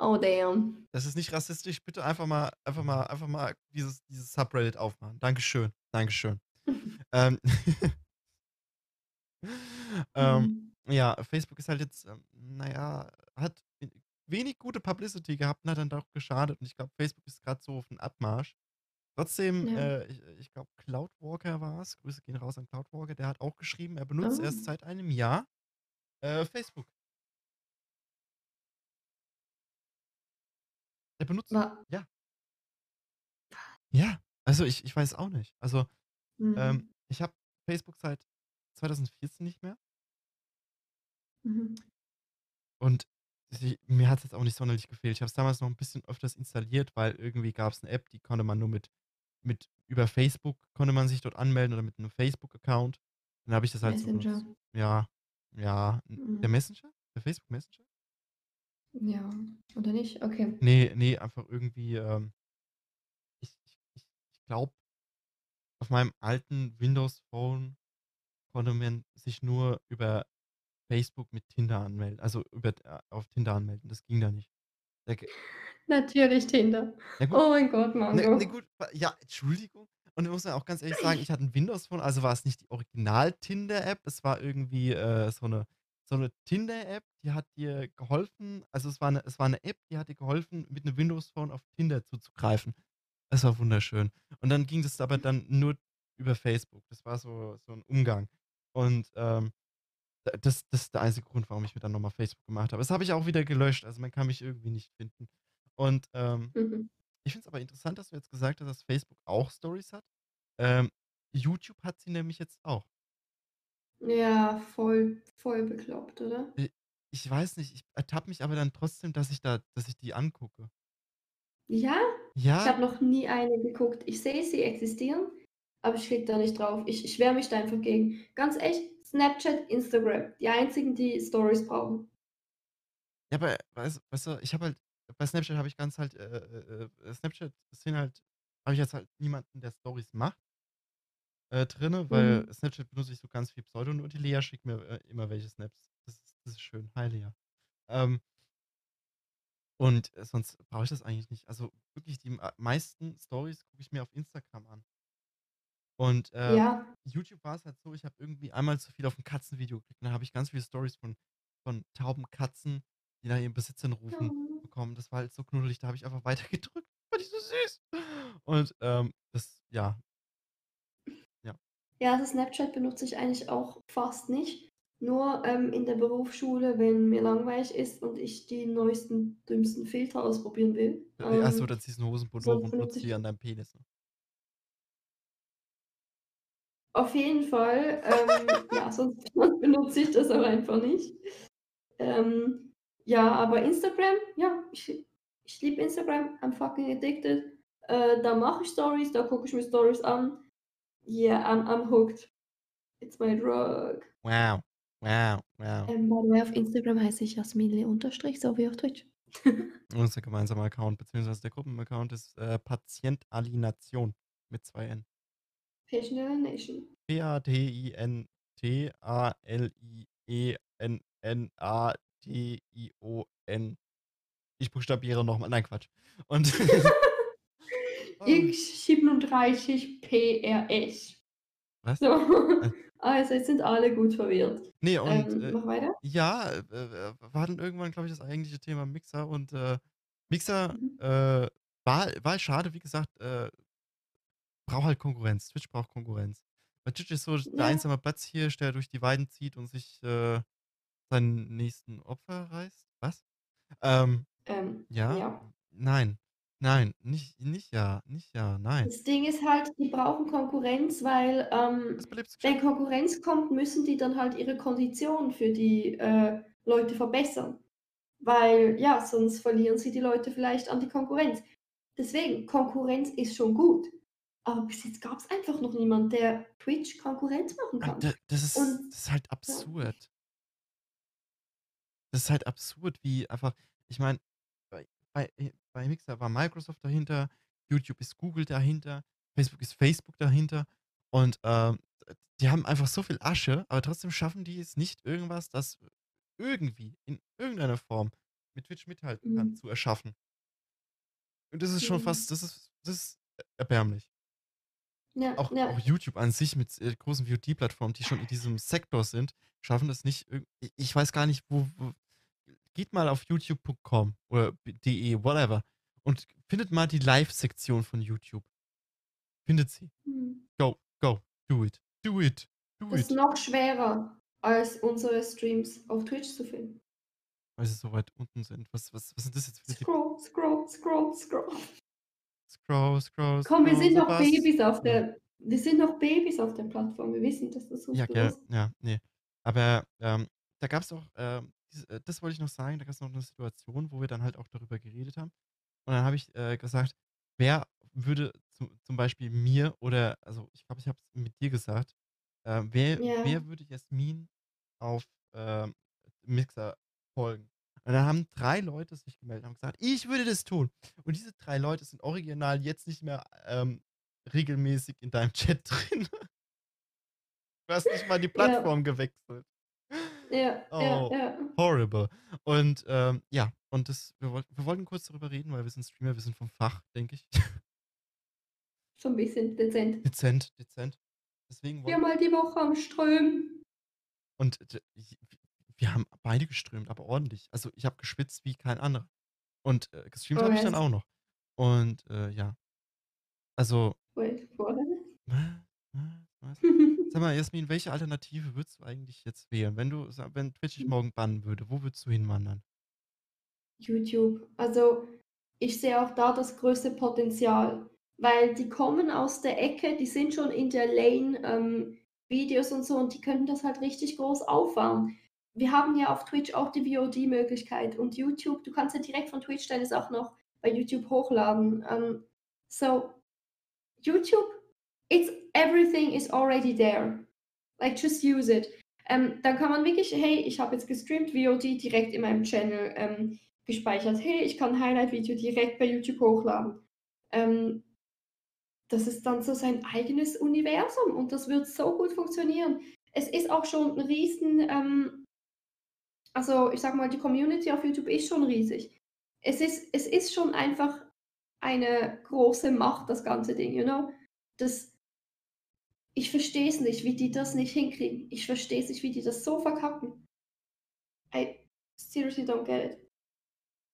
Oh, damn. Das ist nicht rassistisch. Bitte einfach mal einfach mal einfach mal dieses dieses Subreddit aufmachen. Dankeschön, Dankeschön. Ähm Ähm, Mhm. ja, Facebook ist halt jetzt, ähm, na ja, hat wenig gute Publicity gehabt und hat dann doch geschadet. Und ich glaube, Facebook ist gerade so auf dem Abmarsch. Trotzdem, Ja. äh, ich ich glaube, Cloudwalker war es. Grüße gehen raus an Cloudwalker. Der hat auch geschrieben, er benutzt erst Oh. seit einem Jahr, äh, Facebook. Er benutzt Wa ja. Ja, also ich ich weiß auch nicht. Also, ähm, Mhm. ich habe Facebook seit 2014 nicht mehr. Mhm. Und sie mir hat's jetzt auch nicht sonderlich gefehlt. Ich habe es damals noch 'n bisschen öfters installiert, weil irgendwie gab's 'ne App, die konnte man nur mit mit über Facebook konnte man sich dort anmelden oder mit 'nem Facebook-Account. Dann habe ich das halt so Messenger. genutzt. Ja, ja, n der Mhm. Messenger? Der Facebook Messenger? Ja, oder nicht? Okay. Ne, ne, einfach irgendwie, ähm ich ich ich glaube auf meinem alten Windows Phone konnte man sich nur über Facebook mit Tinder anmelden, also über äh, auf Tinder anmelden. Das ging da nicht. Da Natürlich Tinder. Ja gut. Oh mein Gott, Ne ne Mango. gut, ja, Entschuldigung. Und ich muss ja auch ganz ehrlich sagen, ich hatte 'n Windows Phone, also war es nicht die Original-Tinder-App. Es war irgendwie, äh, so 'ne so 'ne Tinder-App, die hat dir geholfen also es war 'ne es war 'ne App, die hat dir geholfen, mit 'nem Windows Phone auf Tinder zuzugreifen. Es war wunderschön. Und dann ging das aber dann nur über Facebook. Das war so so 'n Umgang. Und, ähm, das das ist der einzige Grund, warum ich mir dann noch mal Facebook gemacht habe. Das habe ich auch wieder gelöscht, also man kann mich irgendwie nicht finden. Und, ähm, Mhm. ich finde es aber interessant, dass du jetzt gesagt hast, dass Facebook auch Stories hat. Ähm, YouTube hat sie nämlich jetzt auch. Ja, voll voll bekloppt, oder? Äh, ich weiß nicht, ich ertappe mich aber dann trotzdem, dass ich da dass ich die angucke. Ja? Ich Ja. habe noch nie eine geguckt. Ich sehe, sie existieren, aber ich klicke da nicht drauf. Ich ich wehre mich da einfach gegen. Ganz echt, Snapchat, Instagram, die einzigen, die Stories brauchen. Ja, aber weißt weißt du, ich habe halt bei Snapchat habe ich ganz halt, äh äh äh, Snapchat sind halt habe ich jetzt halt niemanden, der Stories macht äh, drinne, weil Mhm. Snapchat benutze ich so ganz viel Pseudo und die Lea schickt mir, äh, immer welche Snaps. Das ist das ist schön. Hi, Lea. Ähm und, äh, sonst brauche ich das eigentlich nicht. Also wirklich die meisten Stories gucke ich mir auf Instagram an. Und, äh, Ja. YouTube war es halt so, ich habe irgendwie einmal zu viel auf 'n Katzenvideo geklickt und dann habe ich ganz viele Stories von von tauben Katzen, die nach ihren Besitzern rufen, Oh. bekommen. Das war halt so knuddelig, da habe ich einfach weiter gedrückt. Fand ich so süß. Und, ähm, das ja. Ja. Also Snapchat benutze ich eigentlich auch fast nicht. Nur, ähm, in der Berufsschule, wenn mir langweilig ist und ich die neuesten, dümmsten Filter ausprobieren will. Äh, Ähm, dann ziehst du 'n Hosenbund hoch und nutzt die an deinem Penis, ne? Auf jeden Fall, ähm, ja, sonst sonst benutze ich das auch einfach nicht. Ähm, ja, aber Instagram, ja, ich ich liebe Instagram, I'm fucking addicted. Äh, da mache ich Stories, da gucke ich mir Stories an. Yeah, I'm I'm hooked. It's my drug. Wow. Wow, wow. Ähm, by the way, auf Instagram heiße ich Jasminli Unterstrich, so wie auf Twitch. Unser gemeinsamer Account, beziehungsweise der Gruppenaccount ist, äh, Patient mit 2 N. Patient Alienation. P-A-T-I-N-T-A-L-I-E-N-N-A-T-I-O-N. Ich buchstabiere noch mal nein, Quatsch. Und Oh. X37PRS. Was? So, Äh also jetzt sind alle gut verwirrt. Ne, und, Ähm, äh, mach weiter. ja, äh, äh, war dann irgendwann, glaube ich, das eigentliche Thema Mixer und, äh, Mixer, Mhm. äh, war war halt schade, wie gesagt, äh braucht halt Konkurrenz. Twitch braucht Konkurrenz. Weil Twitch ist so der Ja. einsame Platzhirsch, der durch die Weiden zieht und sich, seinen nächsten Opfer reißt. Was? Ähm, Ähm, ja? ja. Nein. Nein, nicht nicht ja, nicht ja, nein. Das Ding ist halt, die brauchen Konkurrenz, weil, ähm, Das belebt das wenn Geschäft. Konkurrenz kommt, müssen die dann halt ihre Konditionen für die, äh, Leute verbessern. Weil, ja, sonst verlieren sie die Leute vielleicht an die Konkurrenz. Deswegen, Konkurrenz ist schon gut. Aber bis jetzt gab's einfach noch niemand, der Twitch Konkurrenz machen Ah, kann. da das ist Und das ist halt ja. absurd. Das ist halt absurd, wie einfach ich meine, bei bei bei Mixer war Microsoft dahinter, YouTube ist Google dahinter, Facebook ist Facebook dahinter und, d die haben einfach so viel Asche, aber trotzdem schaffen die es nicht, irgendwas, das irgendwie in irgendeiner Form mit Twitch mithalten kann, Mhm. zu erschaffen. Und das ist schon Mhm. fast das ist das ist erbärmlich. Ja, Auch ja. auch YouTube an sich mit, äh, großen VOD-Plattformen, die schon in diesem Sektor sind, schaffen das nicht ich weiß gar nicht, wo wo geht mal auf youtube.com oder de, whatever und findet mal die Live-Sektion von YouTube. Findet sie. Mhm. Go, go, do it, do it, do Das ist it. noch schwerer, als unsere Streams auf Twitch zu finden. Weil sie so weit unten sind. Was was was sind das jetzt für Tipps? Scroll, scroll, scroll, scroll. Scroll, scroll, Komm, wir scroll, sind noch was? Babys auf Ja. der wir sind noch Babys auf der Plattform. Wir wissen, dass das so Ja, gell, bewusst ja, ne. Aber, ähm, da gab's auch, ähm, äh, das wollte ich noch sagen, da gab's noch 'ne Situation, wo wir dann halt auch darüber geredet haben. Und dann habe ich, äh, gesagt: „Wer würde zu zum Beispiel mir oder“ also, ich glaube, ich habe es mit dir gesagt, äh, wer Ja. wer würde Jasmin auf, ähm, Mixer folgen? Und dann haben 3 Leute sich gemeldet und haben gesagt: „Ich würde das tun.“ Und diese 3 Leute sind original jetzt nicht mehr, ähm, regelmäßig in deinem Chat drin. Du hast nicht mal die Ja. Plattform gewechselt. Ja, ja, Oh, ja. horrible. Und, ähm, ja, und das wir wollten wir wollten kurz darüber reden, weil wir sind Streamer, wir sind vom Fach, denke ich. So 'n bisschen dezent. Dezent, dezent. Deswegen Viermal die Woche am Strömen. Und wir haben beide geströmt, aber ordentlich. Also, ich habe geschwitzt wie kein anderer. Und, äh, gestreamt Oh, habe ich dann auch noch. Und, äh, ja. Also Wait, what? Wa was? Sag mal, Jasmin, welche Alternative würdest du eigentlich jetzt wählen, wenn du sa wenn Twitch dich Hm. morgen bannen würde? Wo würdest du hinwandern? YouTube. Also, ich sehe auch da das größte Potenzial, weil die kommen aus der Ecke, die sind schon in der Lane, ähm, Videos und so und die könnten das halt richtig groß auffahren. Wir haben ja auf Twitch auch die VOD-Möglichkeit und YouTube du kannst ja direkt von Twitch deine Sachen auch bei YouTube hochladen. Ähm, so YouTube, it's everything is already there. Like, just use it. Ähm, dann kann man wirklich: „Hey, ich habe jetzt gestreamt, VOD direkt in meinem Channel, ähm, gespeichert. Hey, ich kann Highlight-Video direkt bei YouTube hochladen.“ Ähm das ist dann so sein eigenes Universum und das wird so gut funktionieren. Es ist auch schon 'n riesen, ähm also, ich sage mal, die Community auf YouTube ist schon riesig. Es ist es ist schon einfach eine große Macht, das ganze Ding, you know? Das ich verstehe es nicht, wie die das nicht hinkriegen. Ich verstehe es nicht, wie die das so verkacken. I seriously don't get it.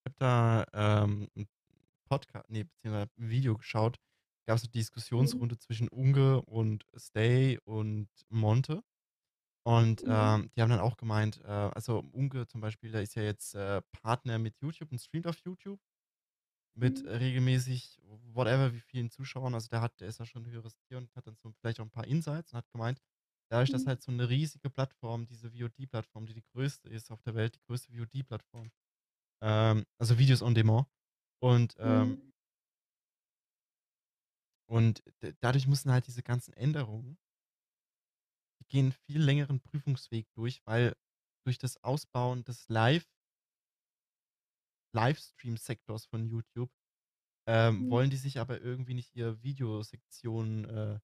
Ich habe da, ähm, 'n Podca ne, beziehungsweise 'n Video geschaut. Gab's 'ne Mhm. Diskussionsrunde zwischen Unge und Stay und Monte. Und, Mhm. ähm, die haben dann auch gemeint, äh also, Unge zum Beispiel, der ist ja jetzt, äh, Partner mit YouTube und streamt auf YouTube mit Mhm. regelmäßig whatever wie vielen Zuschauern. Also, der hat der ist da schon 'n höheres Tier und hat dann so vielleicht auch 'n paar Insights und hat gemeint, dadurch, dass Mhm. halt so 'ne riesige Plattform, diese VOD-Plattform, die die größte ist auf der Welt, die größte VOD-Plattform, ähm, also, Videos on Demand und, ähm Mhm. und dadurch müssen halt diese ganzen Änderungen die gehen viel längeren Prüfungsweg durch, weil durch das Ausbauen des Live Livestream-Sektors von YouTube, ähm, Mhm. wollen die sich aber irgendwie nicht ihr Videosektion, äh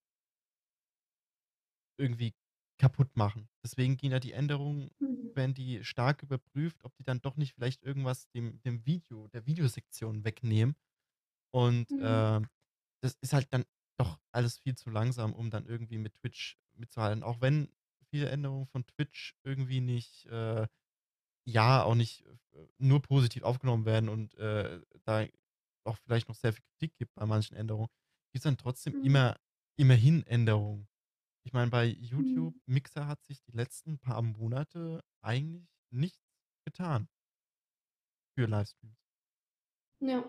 irgendwie kaputtmachen. Deswegen gehen da die Änderungen Mhm. werden die stark überprüft, ob die dann doch nicht vielleicht irgendwas dem dem Video der Videosektion wegnehmen. Und, Mhm. ähm, das ist halt dann doch alles viel zu langsam, um dann irgendwie mit Twitch mitzuhalten. Auch wenn viele Änderungen von Twitch irgendwie nicht, äh ja, auch nicht, äh, nur positiv aufgenommen werden und, äh, da auch vielleicht noch sehr viel Kritik gibt bei manchen Änderungen, gibt's dann trotzdem Mhm. immer immerhin Änderungen. Ich meine, bei YouTube Mhm. Mixer hat sich die letzten paar Monate eigentlich nichts getan für Livestreams. Ja.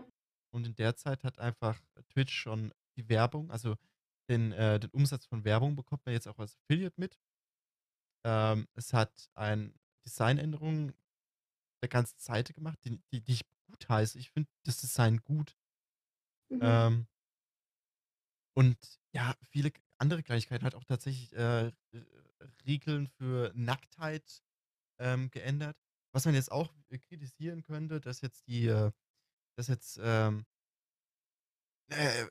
Und in der Zeit hat einfach Twitch schon die Werbung also, den äh, den Umsatz von Werbung bekommt man jetzt auch als Affiliate mit. Ähm, es hat ein Designänderungen der ganzen Seite gemacht, die die die ich gutheiße. Ich finde das Design gut. Mhm. Ähm und ja, viele andere Kleinigkeiten hat auch tatsächlich, äh, Regeln für Nacktheit, ähm, geändert. Was man jetzt auch, äh, kritisieren könnte, dass jetzt die, äh dass jetzt, ähm äh,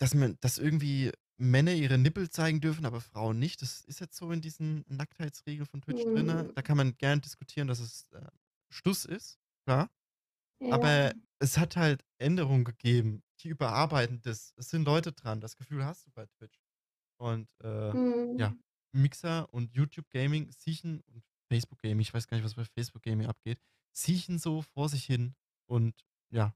dass man dass irgendwie Männer ihre Nippel zeigen dürfen, aber Frauen nicht. Das ist jetzt so in diesen Nacktheitsregeln von Twitch. Mhm. Da kann man gern diskutieren, dass es, Stuss ist, klar. Ja. Aber es hat halt Änderungen gegeben, die überarbeiten das. Es sind Leute dran. Das Gefühl hast du bei Twitch. Und, äh, ja, Mhm. Mixer und YouTube Gaming siechen und Facebook Gaming. Ich weiß gar nicht, was bei Facebook Gaming abgeht. Siechen so vor sich hin und ja.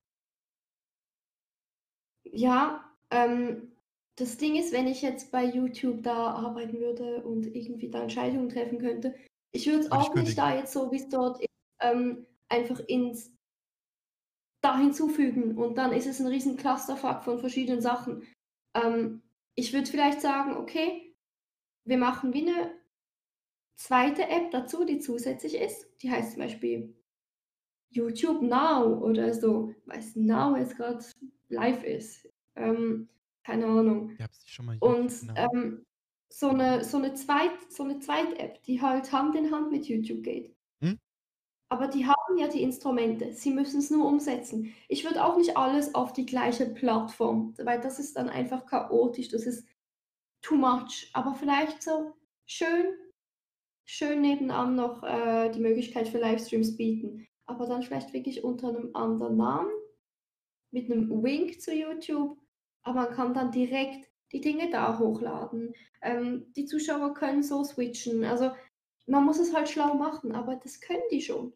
Ja, ähm, das Ding ist, wenn ich jetzt bei YouTube da arbeiten würde und irgendwie da Entscheidungen treffen könnte, ich würde es auch nicht da jetzt so, wie es dort ist, ähm, einfach ins da hinzufügen und dann ist es ein riesen Clusterfuck von verschiedenen Sachen. Ähm, ich würde vielleicht sagen: „Okay, wir machen wie 'ne zweite App dazu, die zusätzlich ist.“ Die heißt zum Beispiel YouTube Now oder so, weil's Now jetzt grad live ist. Ähm, keine Ahnung. Und, ähm, so 'ne so 'ne Zweit so 'ne Zweit-App, die halt Hand in Hand mit YouTube geht. Aber die haben ja die Instrumente, sie müssen's nur umsetzen. Ich würde auch nicht alles auf die gleiche Plattform, weil das ist dann einfach chaotisch, das ist too much. Aber vielleicht so schön schön nebenan noch, äh, die Möglichkeit für Livestreams bieten, aber dann vielleicht wirklich unter 'nem anderen Namen, mit 'nem Wink zu YouTube, aber man kann dann direkt die Dinge da hochladen. Ähm, die Zuschauer können so switchen. Also, man muss es halt schlau machen, aber das können die schon.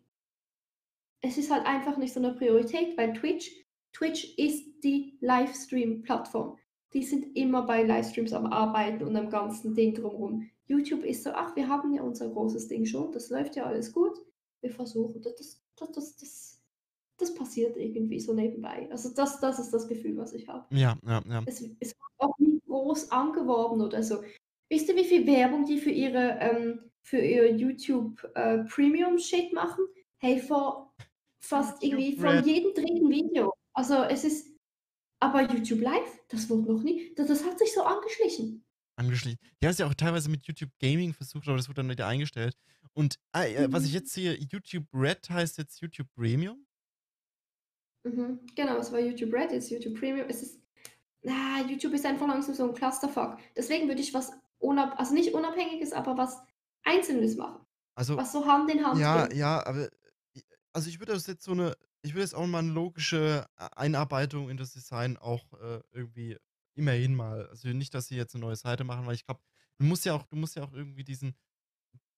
Es ist halt einfach nicht so 'ne Priorität, weil Twitch Twitch ist die Livestream-Plattform. Die sind immer bei Livestreams am Arbeiten und am ganzen Ding drumrum. YouTube ist so: „Ach, wir haben ja unser großes Ding schon, das läuft ja alles gut. Wir versuchen da das das das das das passiert irgendwie so nebenbei.“ Also, das das ist das Gefühl, was ich habe. Ja, ja, ja. Es es wird auch nie groß angeworben oder so. Wisst ihr, wie viel Werbung die für ihre ähm, für ihr YouTube, äh, Premium Shit machen? Hey, vor fast YouTube irgendwie von Red. jedem 3. Video. Also, es ist aber YouTube Live, das wurde noch nie das das hat sich so angeschlichen. Angeschlichen. Die haben's ja auch teilweise mit YouTube Gaming versucht, aber das wurde dann wieder eingestellt. Und, ah, äh, was ich Mhm. jetzt sehe, YouTube Red heißt jetzt YouTube Premium? Mhm, genau, es war YouTube Red, jetzt YouTube Premium. Es ist ah, YouTube ist einfach langsam so 'n Clusterfuck. Deswegen würde ich was unab also, nicht Unabhängiges, aber was Einzelnes machen, Also was so Hand in Hand ja, geht. ja, aber also, ich würde das jetzt so 'ne ich würde jetzt auch mal 'ne logische Einarbeitung in das Design auch, äh, irgendwie immerhin mal also, nicht, dass sie jetzt 'ne neue Seite machen, weil ich glaube, du musst ja auch du musst ja auch irgendwie diesen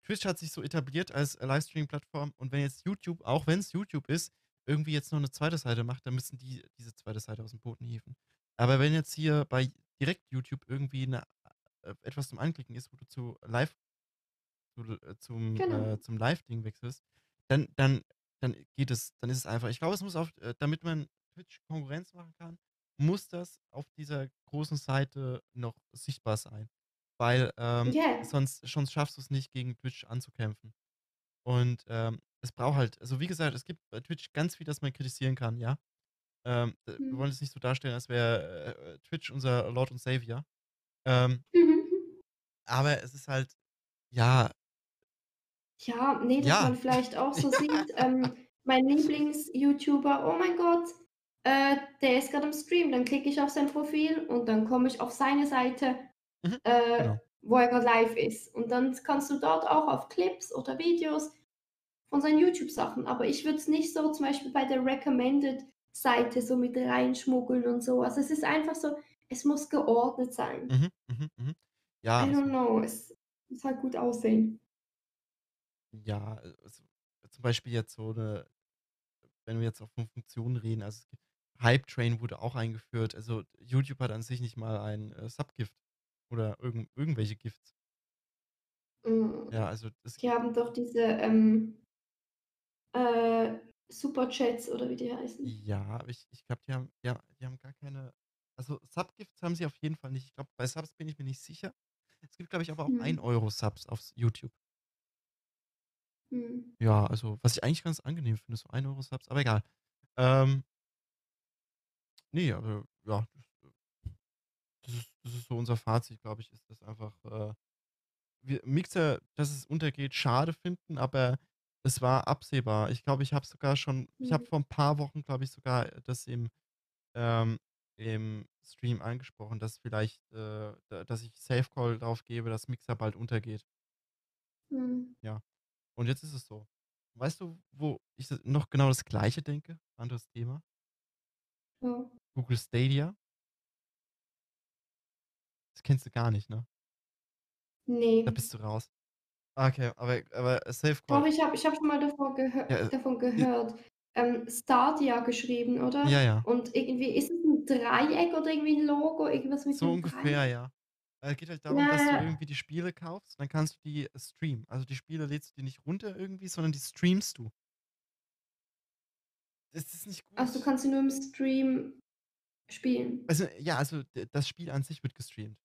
Twitch hat sich so etabliert als Livestream-Plattform und wenn jetzt YouTube, auch wenn's YouTube ist, irgendwie jetzt noch 'ne zweite Seite macht, dann müssen die diese zweite Seite aus'm Boden hieven. Aber wenn jetzt hier bei direkt YouTube irgendwie 'ne äh, etwas zum Anklicken ist, wo du zu Live du, äh, zum Genau. äh, zum Live-Ding wechselst, dann dann dann geht es dann ist es einfach ich glaube, es muss auf äh, damit man Twitch Konkurrenz machen kann, muss das auf dieser großen Seite noch sichtbar sein, weil, ähm, Ja. sonst sonst schaffst du's nicht, gegen Twitch anzukämpfen. Und, ähm, es braucht halt also, wie gesagt, es gibt bei Twitch ganz viel, das man kritisieren kann, ja? Ähm, äh, wir Mhm. wollen es nicht so darstellen, als wäre, äh, äh, Twitch unser Lord und Savior. Ähm Mhm. aber es ist halt ja Ja, ne, dass Ja. man vielleicht auch so sieht, Ja. ähm, mein Lieblings-YouTuber, oh mein Gott, äh, der ist grad am Stream. Dann klicke ich auf sein Profil und dann komme ich auf seine Seite, Mhm, äh, genau. wo er grad live ist. Und dann kannst du dort auch auf Clips oder Videos von seinen YouTube-Sachen aber ich würde es nicht so zum Beispiel bei der Recommended-Seite so mit reinschmuggeln und so. Also, es ist einfach so, es muss geordnet sein. Mhm, mhm, mhm. Ja, I don't also know, es muss halt gut aussehen. Ja, also, zum Beispiel jetzt so 'ne wenn wir jetzt auch von Funktionen reden, also, es gibt Hype Train wurde auch eingeführt. Also, YouTube hat an sich nicht mal ein, äh, Subgift oder irgend irgendwelche Gifts. Hm, Ja, also, es die haben doch diese, ähm äh, Superchats oder wie die heißen. Ja, aber ich ich glaube, die haben ja, die haben gar keine also, Subgifts haben sie auf jeden Fall nicht. Ich glaube, bei Subs bin ich mir nicht sicher. Es gibt, glaube ich, aber auch Mhm. 1 € Subs auf YouTube. Mhm. Ja, also, was ich eigentlich ganz angenehm finde, so 1 € Subs, aber egal. Ähm ne, aber ja, das, äh das ist das ist so unser Fazit, glaube ich, ist das einfach, äh wir Mixer, dass es untergeht, schade finden, aber es war absehbar. Ich glaube, ich habe sogar schon ich habe Mhm. vor 'n paar Wochen, glaube ich, sogar das im ähm, im Stream angesprochen, dass vielleicht, äh, da dass ich Safe Call drauf gebe, dass Mixer bald untergeht. Mhm. Ja. Und jetzt ist es so. Weißt du, wo ich noch genau das Gleiche denke? Anderes Thema. Ja. Google Stadia. Das kennst du gar nicht, ne? Da Ne. bist du raus. Okay, aber aber Safe Doch, Call ich habe ich habe schon mal davor gehö Ja, äh, davon gehört. Ähm, Stadia geschrieben, oder? Ja, ja. Und irgendwie ist es 'n Dreieck oder irgendwie 'n Logo, irgendwas mit So ungefähr, Dreieck? ja. Äh, geht halt darum, dass du irgendwie die Spiele kaufst, dann kannst du die streamen. Also, die Spiele lädst du dir nicht runter irgendwie, sondern die streamst du. Es ist nicht Ach, du gut. kannst sie nur im Stream spielen? Also, ja, also, das Spiel an sich wird gestreamt.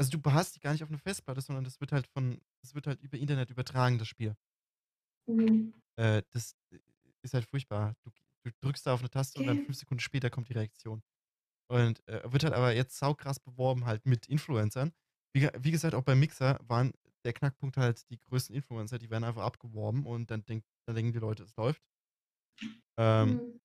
Also, du hast die gar nicht auf 'ner Festplatte, sondern das wird halt von das wird halt über Internet übertragen, das Spiel. Mhm. Äh, das i ist halt furchtbar. Du du drückst da auf 'ne Taste und dann Okay. 5 Sekunden später kommt die Reaktion. Und, äh, wird halt aber jetzt saukrass beworben halt mit Influencern. Wie wie gesagt, auch beim Mixer waren der Knackpunkt halt die größten Influencer, die werden einfach abgeworben und dann denkt dann denken die Leute, es läuft. Ähm, Mhm.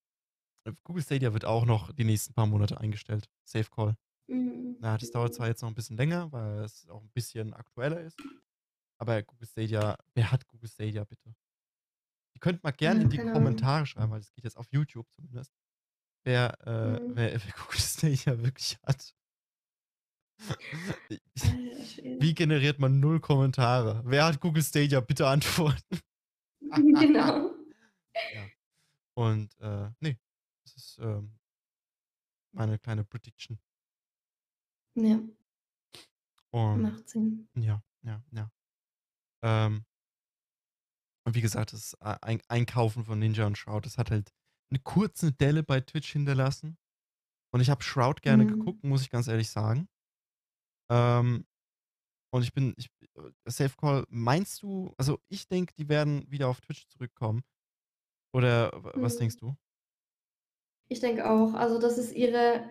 Google Stadia wird auch noch die nächsten paar Monate eingestellt. Safe Call. Mhm. Ja, das dauert zwar Mhm. jetzt noch 'n bisschen länger, weil es auch 'n bisschen aktueller ist, aber Google Stadia wer hat Google Stadia bitte? Ihr könnt mal gern Ja, in die. Kommentare schreiben, weil das geht jetzt auf YouTube zumindest, wer, äh Mhm. wer wer Google Stadia wirklich hat. Alter Schwede. Wie generiert man 0 Kommentare? Wer hat Google Stadia? Bitte antworten. Genau. Ja. Und, äh, ne, das ist, ähm meine kleine Prediction. Ja. Und Macht Sinn. ja, ja, ja. Ähm und wie gesagt, das Ein Einkaufen von Ninja und Shroud, das hat halt 'ne kurze Delle bei Twitch hinterlassen. Und ich habe Shroud gerne Mhm. geguckt, muss ich ganz ehrlich sagen. Ähm, und ich bin ich äh, Safe Call, meinst du also, ich denke, die werden wieder auf Twitch zurückkommen. Oder was denkst Mhm. du? Ich denke auch. Also, das ist ihre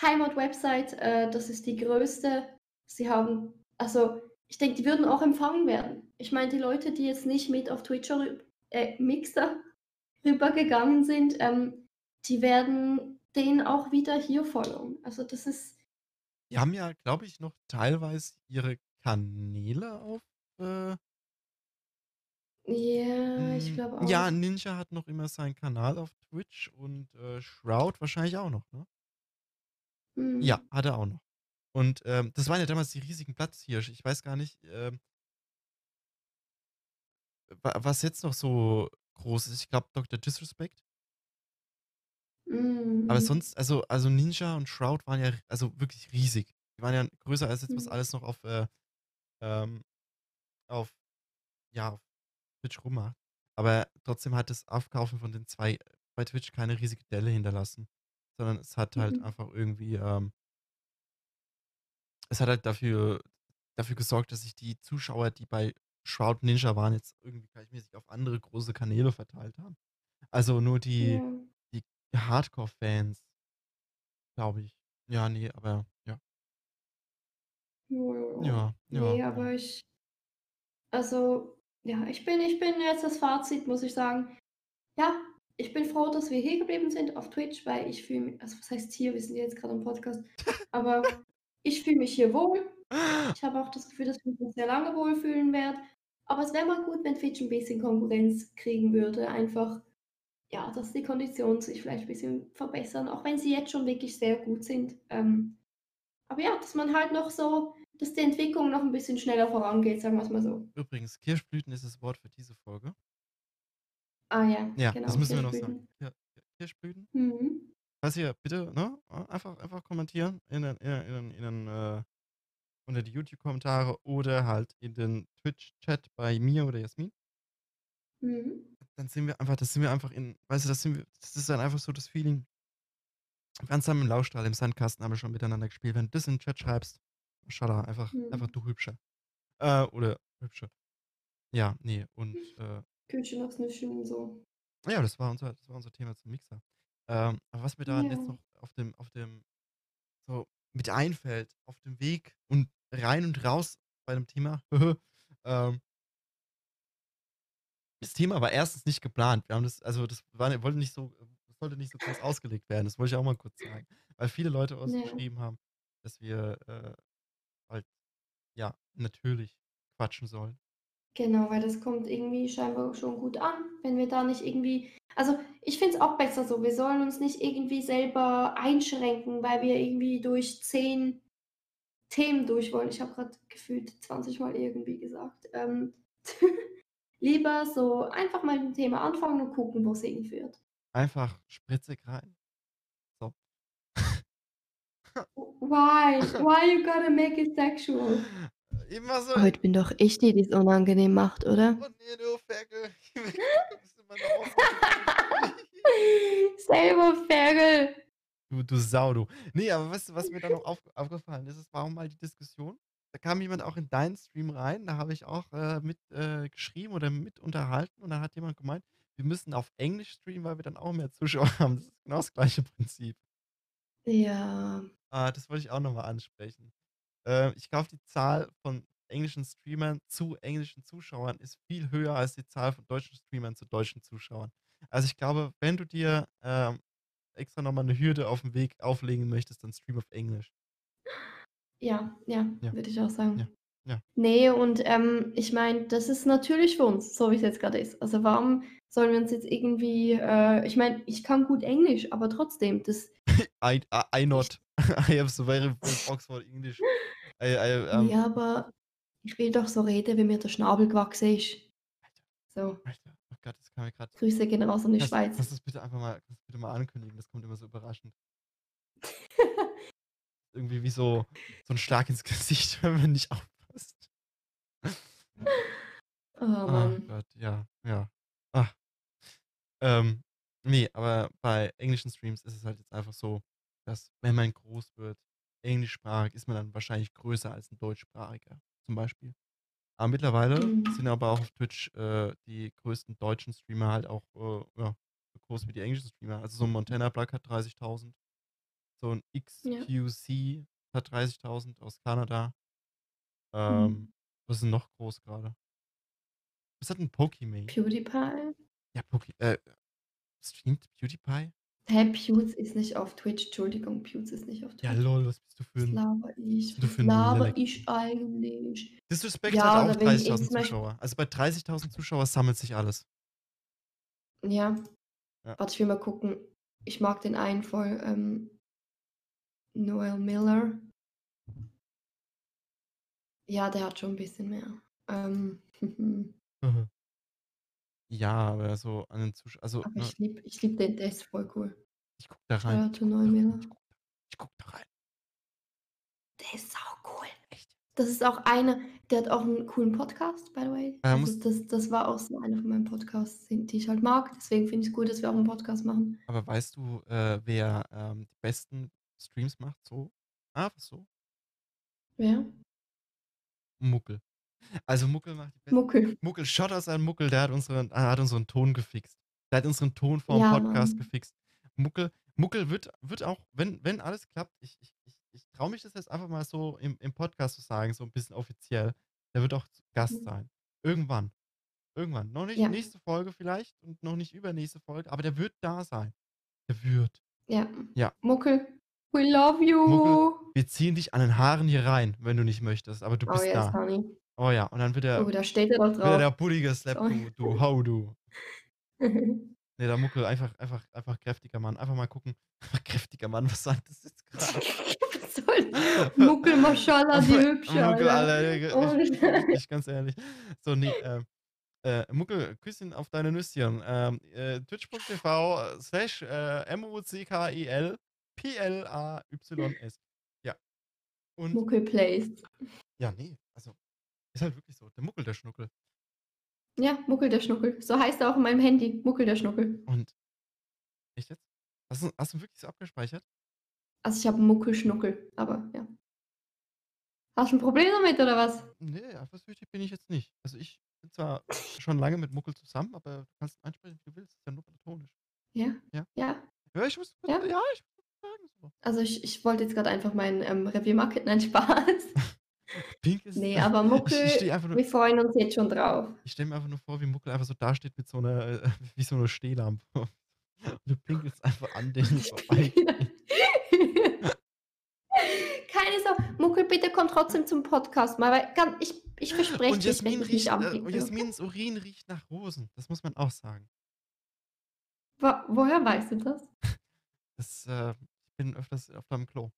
Heimatwebsite, äh, das ist die größte. Sie haben also, ich denke, die würden auch empfangen werden. Ich meine, die Leute, die jetzt nicht mit auf Twitch äh, Mixer rübergegangen sind, ähm, die werden den auch wieder hier followen. Also, das ist Die haben ja, glaube ich, noch teilweise ihre Kanäle auf, äh Ja, ich Hm, glaube ja, auch. Ninja hat noch immer seinen Kanal auf Twitch und, äh, Shroud wahrscheinlich auch noch, ne? Ja, Mhm. hat er auch noch. Und, ähm, das waren ja damals die riesigen Platzhirsche. Ich weiß gar nicht, ähm wa was jetzt noch so groß ist. Ich glaube, Doktor Disrespect. Mhm, Aber mhm. sonst also also, Ninja und Shroud waren ja also, wirklich riesig. Die waren ja größer als jetzt, was Mhm. alles noch auf, äh, ähm auf ja, auf Twitch rummacht. Aber trotzdem hat das Aufkaufen von den 2 bei Twitch keine riesige Delle hinterlassen, sondern es hat halt Mhm. einfach irgendwie, ähm es hat halt dafür dafür gesorgt, dass sich die Zuschauer, die bei Shroud Ninja waren, jetzt irgendwie gleichmäßig auf andere große Kanäle verteilt haben. Also, nur die Ja. die Hardcore-Fans glaube ich. Ja, ne, aber ja. Ja, ja, ja. Ja, ja, Ne, ja. aber ich also, ja, ich bin ich bin jetzt das Fazit, muss ich sagen. Ja, ich bin froh, dass wir hier geblieben sind auf Twitch, weil ich fühle mi also, was heißt hier, wir sind jetzt grad im Podcast, aber ich fühle mich hier wohl. Ich habe auch das Gefühl, dass ich mich sehr lange wohlfühlen werde. Aber es wäre mal gut, wenn Twitch 'n bisschen Konkurrenz kriegen würde. Einfach, ja, dass die Konditionen sich vielleicht bisschen verbessern, auch wenn sie jetzt schon wirklich sehr gut sind. Ähm, aber ja, dass man halt noch so dass die Entwicklung noch 'n bisschen schneller vorangeht, sagen wir's mal so. Übrigens, Kirschblüten ist das Wort für diese Folge. Ah ja, Ja, das genau, müssen wir noch sagen. Kirschblüten. Ja, Ki Kirschblüten. Mhm. Falls ihr bitte, ne, einfach einfach kommentieren in den in den in den, äh unter die YouTube-Kommentare oder halt in den Twitch-Chat bei mir oder Jasmin. Mhm. Dann sind wir einfach da sind wir einfach in weißt du, da sind wir das ist dann einfach so das Feeling ganz zusammen im Laufstall, im Sandkasten haben wir schon miteinander gespielt. Wenn du das in den Chat schreibst, Maschallah, einfach einfach Mhm. du Hübscher. Äh, oder Hübsche. Ja, ne, und, äh Küche noch snüffeln und so. ja, das war unser das war unser Thema zum Mixer. Ähm, aber was mir da jetzt Ja. noch auf dem auf dem so mit einfällt auf dem Weg und rein und raus bei dem Thema, ähm das Thema war erstens nicht geplant. Wir haben das also, das war wollte nicht so das sollte nicht so groß ausgelegt werden. Das wollte ich auch mal kurz sagen, weil viele Leute uns Ja. geschrieben haben, dass wir, äh, halt, ja, natürlich quatschen sollen. Genau, weil das kommt irgendwie scheinbar schon gut an, wenn wir da nicht irgendwie also, ich finde es auch besser so. Wir sollen uns nicht irgendwie selber einschränken, weil wir irgendwie durch 10 Themen durch wollen. Ich habe gerade gefühlt 20 Mal irgendwie gesagt. Ähm, lieber so einfach mal ein Thema anfangen und gucken, wo es hinführt. Einfach spritzig rein. So. Why? Why you gotta make it sexual? Immer so. Heute bin doch ich die, die es unangenehm macht, oder? Oh nee, du Ferkel. Selber Ferkel. Du, du Sau, du. Nee, aber weißt du, was mir da noch auf, aufgefallen ist? Es war auch mal die Diskussion. Da kam jemand auch in deinen Stream rein, da habe ich auch äh, mit äh, geschrieben oder mit unterhalten und dann hat jemand gemeint, wir müssen auf Englisch streamen, weil wir dann auch mehr Zuschauer haben. Das ist genau das gleiche Prinzip. Ja. Ah, das wollte ich auch nochmal ansprechen. Äh, ich glaube, die Zahl von englischen Streamern zu englischen Zuschauern ist viel höher als die Zahl von deutschen Streamern zu deutschen Zuschauern. Also ich glaube, wenn du dir ähm, extra nochmal eine Hürde auf dem Weg auflegen möchtest, dann stream auf Englisch. Ja, ja, Ja. würde ich auch sagen. Ja, ja. Nee, und ähm, ich meine, das ist natürlich für uns, so wie es jetzt gerade ist. Also warum sollen wir uns jetzt irgendwie, äh, ich meine, ich kann gut Englisch, aber trotzdem, das, I, I, I not. I have so very good Oxford English. I, I, um, ja, aber ich will doch so reden, wie mir der Schnabel gewachsen ist. So, Alter, Gott, das kann mir gerade. Grüße gehen raus an die Kannst, Schweiz. kannst du das bitte einfach mal, kannst du bitte mal ankündigen? Das kommt immer so überraschend. Irgendwie wie so, so ein Schlag ins Gesicht, wenn man nicht aufpasst. Oh Oh Mann. Gott, ja, ja. Ach. Ähm, nee, aber bei englischen Streams ist es halt jetzt einfach so, dass wenn man groß wird, englischsprachig, ist man dann wahrscheinlich größer als ein deutschsprachiger, zum Beispiel. Aber mittlerweile Mhm. sind aber auch auf Twitch äh, die größten deutschen Streamer halt auch äh, ja, so groß wie die englischen Streamer. Also so ein Montana Black hat 30.000, so ein Ja. XQC hat 30.000 aus Kanada. Ähm, Mhm. was ist denn noch groß gerade? Was hat ein Pokimane? PewDiePie? Ja, Poki äh, streamt PewDiePie? Hä, Pewds ist nicht auf Twitch. Entschuldigung, Pewds ist nicht auf Ja, Twitch. lol, was bist du für Was ein laber was ich? bist du Was ein laber ich eigentlich? Disrespect Ja, hat auch oder wenn ich 30.000 zum Beispiel. Zuschauer. Also bei 30.000 Zuschauer sammelt sich alles. Ja, Ja. warte, ich will mal gucken. Ich mag den einen voll. Ähm, Noel Miller. Ja, der hat schon ein bisschen mehr. Ähm, Ja, aber so an den Zuschauern, also, aber ne, ich liebe ich lieb den, der ist voll cool. ich guck da rein. Ich to guck Noel da rein. Ich guck, ich guck da rein. Der ist sau cool. Echt? Das ist auch einer, der hat auch einen coolen Podcast, by the way. Er Also muss, das, das war auch so einer von meinen Podcasts, die die ich halt mag. Deswegen finde ich es gut, dass wir auch einen Podcast machen. aber weißt du, äh, wer ähm, die besten Streams macht? So? Einfach so? Wer? Muckel. Also Muckel macht die besten. Muckel. Muckel, Shoutouts an Muckel, der hat unseren, er hat unseren Ton gefixt. Der hat unseren Ton vor dem Ja, Podcast Mann. gefixt. Muckel, Muckel wird, wird auch, wenn, wenn alles klappt, ich, ich, ich, ich traue mich das jetzt einfach mal so im, im Podcast zu sagen, so ein bisschen offiziell. Der wird auch Gast Mhm. sein. Irgendwann. Irgendwann. Noch nicht Ja, nächste Folge vielleicht und noch nicht übernächste Folge, aber der wird da sein. Der wird. ja. Ja. Muckel, we love Muckel, you. wir ziehen dich an den Haaren hier rein, wenn du nicht möchtest, aber du Oh bist yes, da. honey. Oh ja, und dann wird er, Oh, da steht er doch wird er der drauf. Bulli geslappt, Sorry. du, du, hau du. Nee, der Muckel, einfach, einfach, einfach kräftiger Mann. Einfach mal gucken. Einfach kräftiger Mann, was sagt das jetzt gerade? Was soll Muckel, Maschallah, die hübsche, Muckel, Alter. Ich, Und wirklich, ganz ehrlich. So, nee, ähm, äh, Muckel, Küsschen auf deine Nüsschen. Ähm, äh, Twitch.tv slash äh, M-O-C-K-E-L P-L-A-Y-S. Ja. Und, Muckel Plays. ja, nee, also, ist halt wirklich so. Der Muckel, der Schnuckel. Ja, Muckel der Schnuckel. So heißt er auch in meinem Handy. Muckel der Schnuckel. Und, echt jetzt? Hast du, hast du wirklich so abgespeichert? Also ich habe Muckel Schnuckel, aber ja. Hast du ein Problem damit oder was? Nee, eifersüchtig bin ich jetzt nicht. Also ich bin zwar schon lange mit Muckel zusammen, aber du kannst ihn einsprechen, wie du willst. Ist ja nur platonisch. Ja? Ja. Ja. Ja, ich muss Ja? ja, ich muss sagen so. Also ich, ich wollte jetzt gerade einfach mein ähm, Revier market. Nein, Spaß. Pink ist. Nee, aber ich ich Muckel, nur, wir freuen uns jetzt schon drauf. ich stelle mir einfach nur vor, wie Muckel einfach so dasteht mit so einer, wie so einer Stehlampe. Und du pinkelst einfach an denen vorbei. Keine Sorge. Muckel, bitte komm trotzdem zum Podcast mal, weil ganz, ich, ich verspreche Und Jasmin dich riecht, nicht äh, und? Jasmins Urin riecht nach Rosen. Das muss man auch sagen. Wo, woher weißt du das? Das, äh, ich bin öfters auf deinem Klo.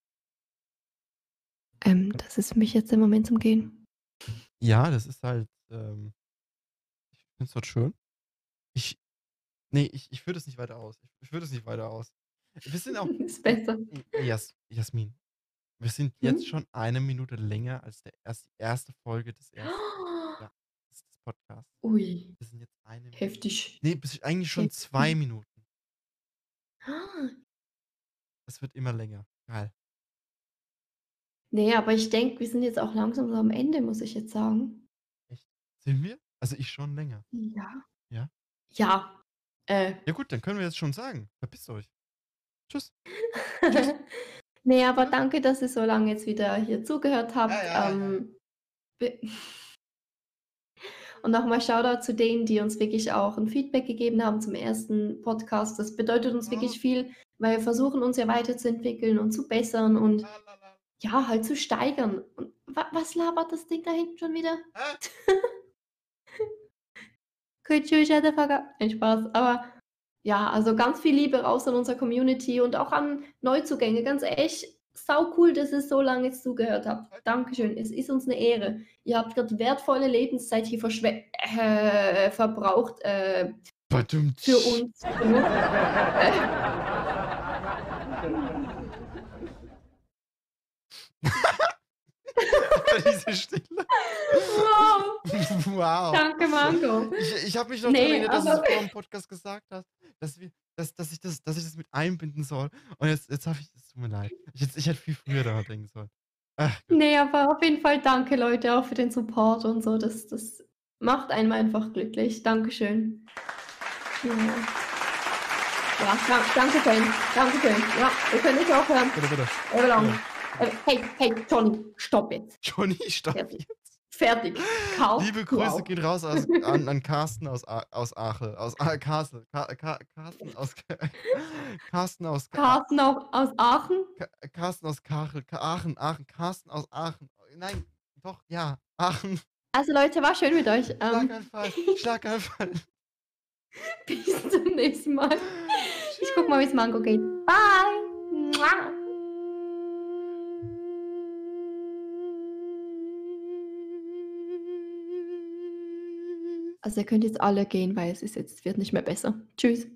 Ähm, das ist für mich jetzt der Moment zum Gehen. Ja, das ist halt, ähm ich finde es dort schön. Ich ne, ich ich führe das nicht weiter aus. Ich ich führe das nicht weiter aus. Wir sind auch Ist besser. Jas Jasmin, wir sind jetzt Mhm. schon eine Minute länger als der erst die erste Folge des ersten ja, des des Podcasts. Ui, Wir sind jetzt eine Minute heftig. ne, bis eigentlich schon 2 Heftig. Minuten. Es wird immer länger. Geil. Ne, aber ich denke, wir sind jetzt auch langsam so am Ende, muss ich jetzt sagen. Echt? Sind wir? Also, ich schon länger. Ja. Ja? Ja, äh Ja gut, dann können wir jetzt schon sagen: „Verpisst euch.“ Tschüss. Tschüss. Ne, aber danke, dass ihr so lange jetzt wieder hier zugehört Ja, habt. ja, ja. Ähm, be und nochmal Shoutout zu denen, die uns wirklich auch 'n Feedback gegeben haben zum ersten Podcast. Das bedeutet uns wirklich viel, weil wir versuchen, uns ja weiterzuentwickeln und zu bessern und. Ja, halt zu steigern. Und wa was labert das Ding da hinten schon wieder? Nein, Spaß. Aber ja, also ganz viel Liebe raus an unsere Community und auch an Neuzugänge. Ganz echt, saucool, dass ihr so lange jetzt zugehört habt. Dankeschön. Es ist uns 'ne Ehre. Ihr habt grad wertvolle Lebenszeit hier äh, verbraucht, äh, für uns. Für nur äh Diese Stille. Wow. Wow. Danke, Mango. Ich ich habe mich noch Ne, dran erinnert, dass aber du's vorm Podcast gesagt hast, dass wir dass dass ich das dass ich das mit einbinden soll. Und jetzt jetzt habe ich es tut mir leid. Ich hätte ich hätte viel früher daran denken sollen. Ach Gott. Ne, aber auf jeden Fall danke, Leute, auch für den Support und so. Das das macht einen einfach glücklich. Dankeschön. Ja. Ja, dan Dankeschön. Dankeschön. Ja, wir können nicht aufhören. Bitte, bitte. Oder lang. Bitte. Äh, hey, hey, Johnny, stopp jetzt. Johnny, stopp Fertig. jetzt. Fertig. Karl, Liebe Grüße auch. gehen raus aus an an Carsten aus A aus Achel aus A Kassel. Ka Ka Carsten aus Carsten aus Carsten aus Aachen? Ka Carsten aus Kachel Ka Aachen Aachen Carsten aus Aachen. Nein, doch, ja, Aachen. Also, Leute, war schön mit euch. Ähm, Schlaganfall, Schlaganfall. bis zum nächsten Mal. Ich gucke mal, wie's Mango geht. Bye. Also ihr könnt jetzt alle gehen, weil es ist jetzt, wird nicht mehr besser. Tschüss.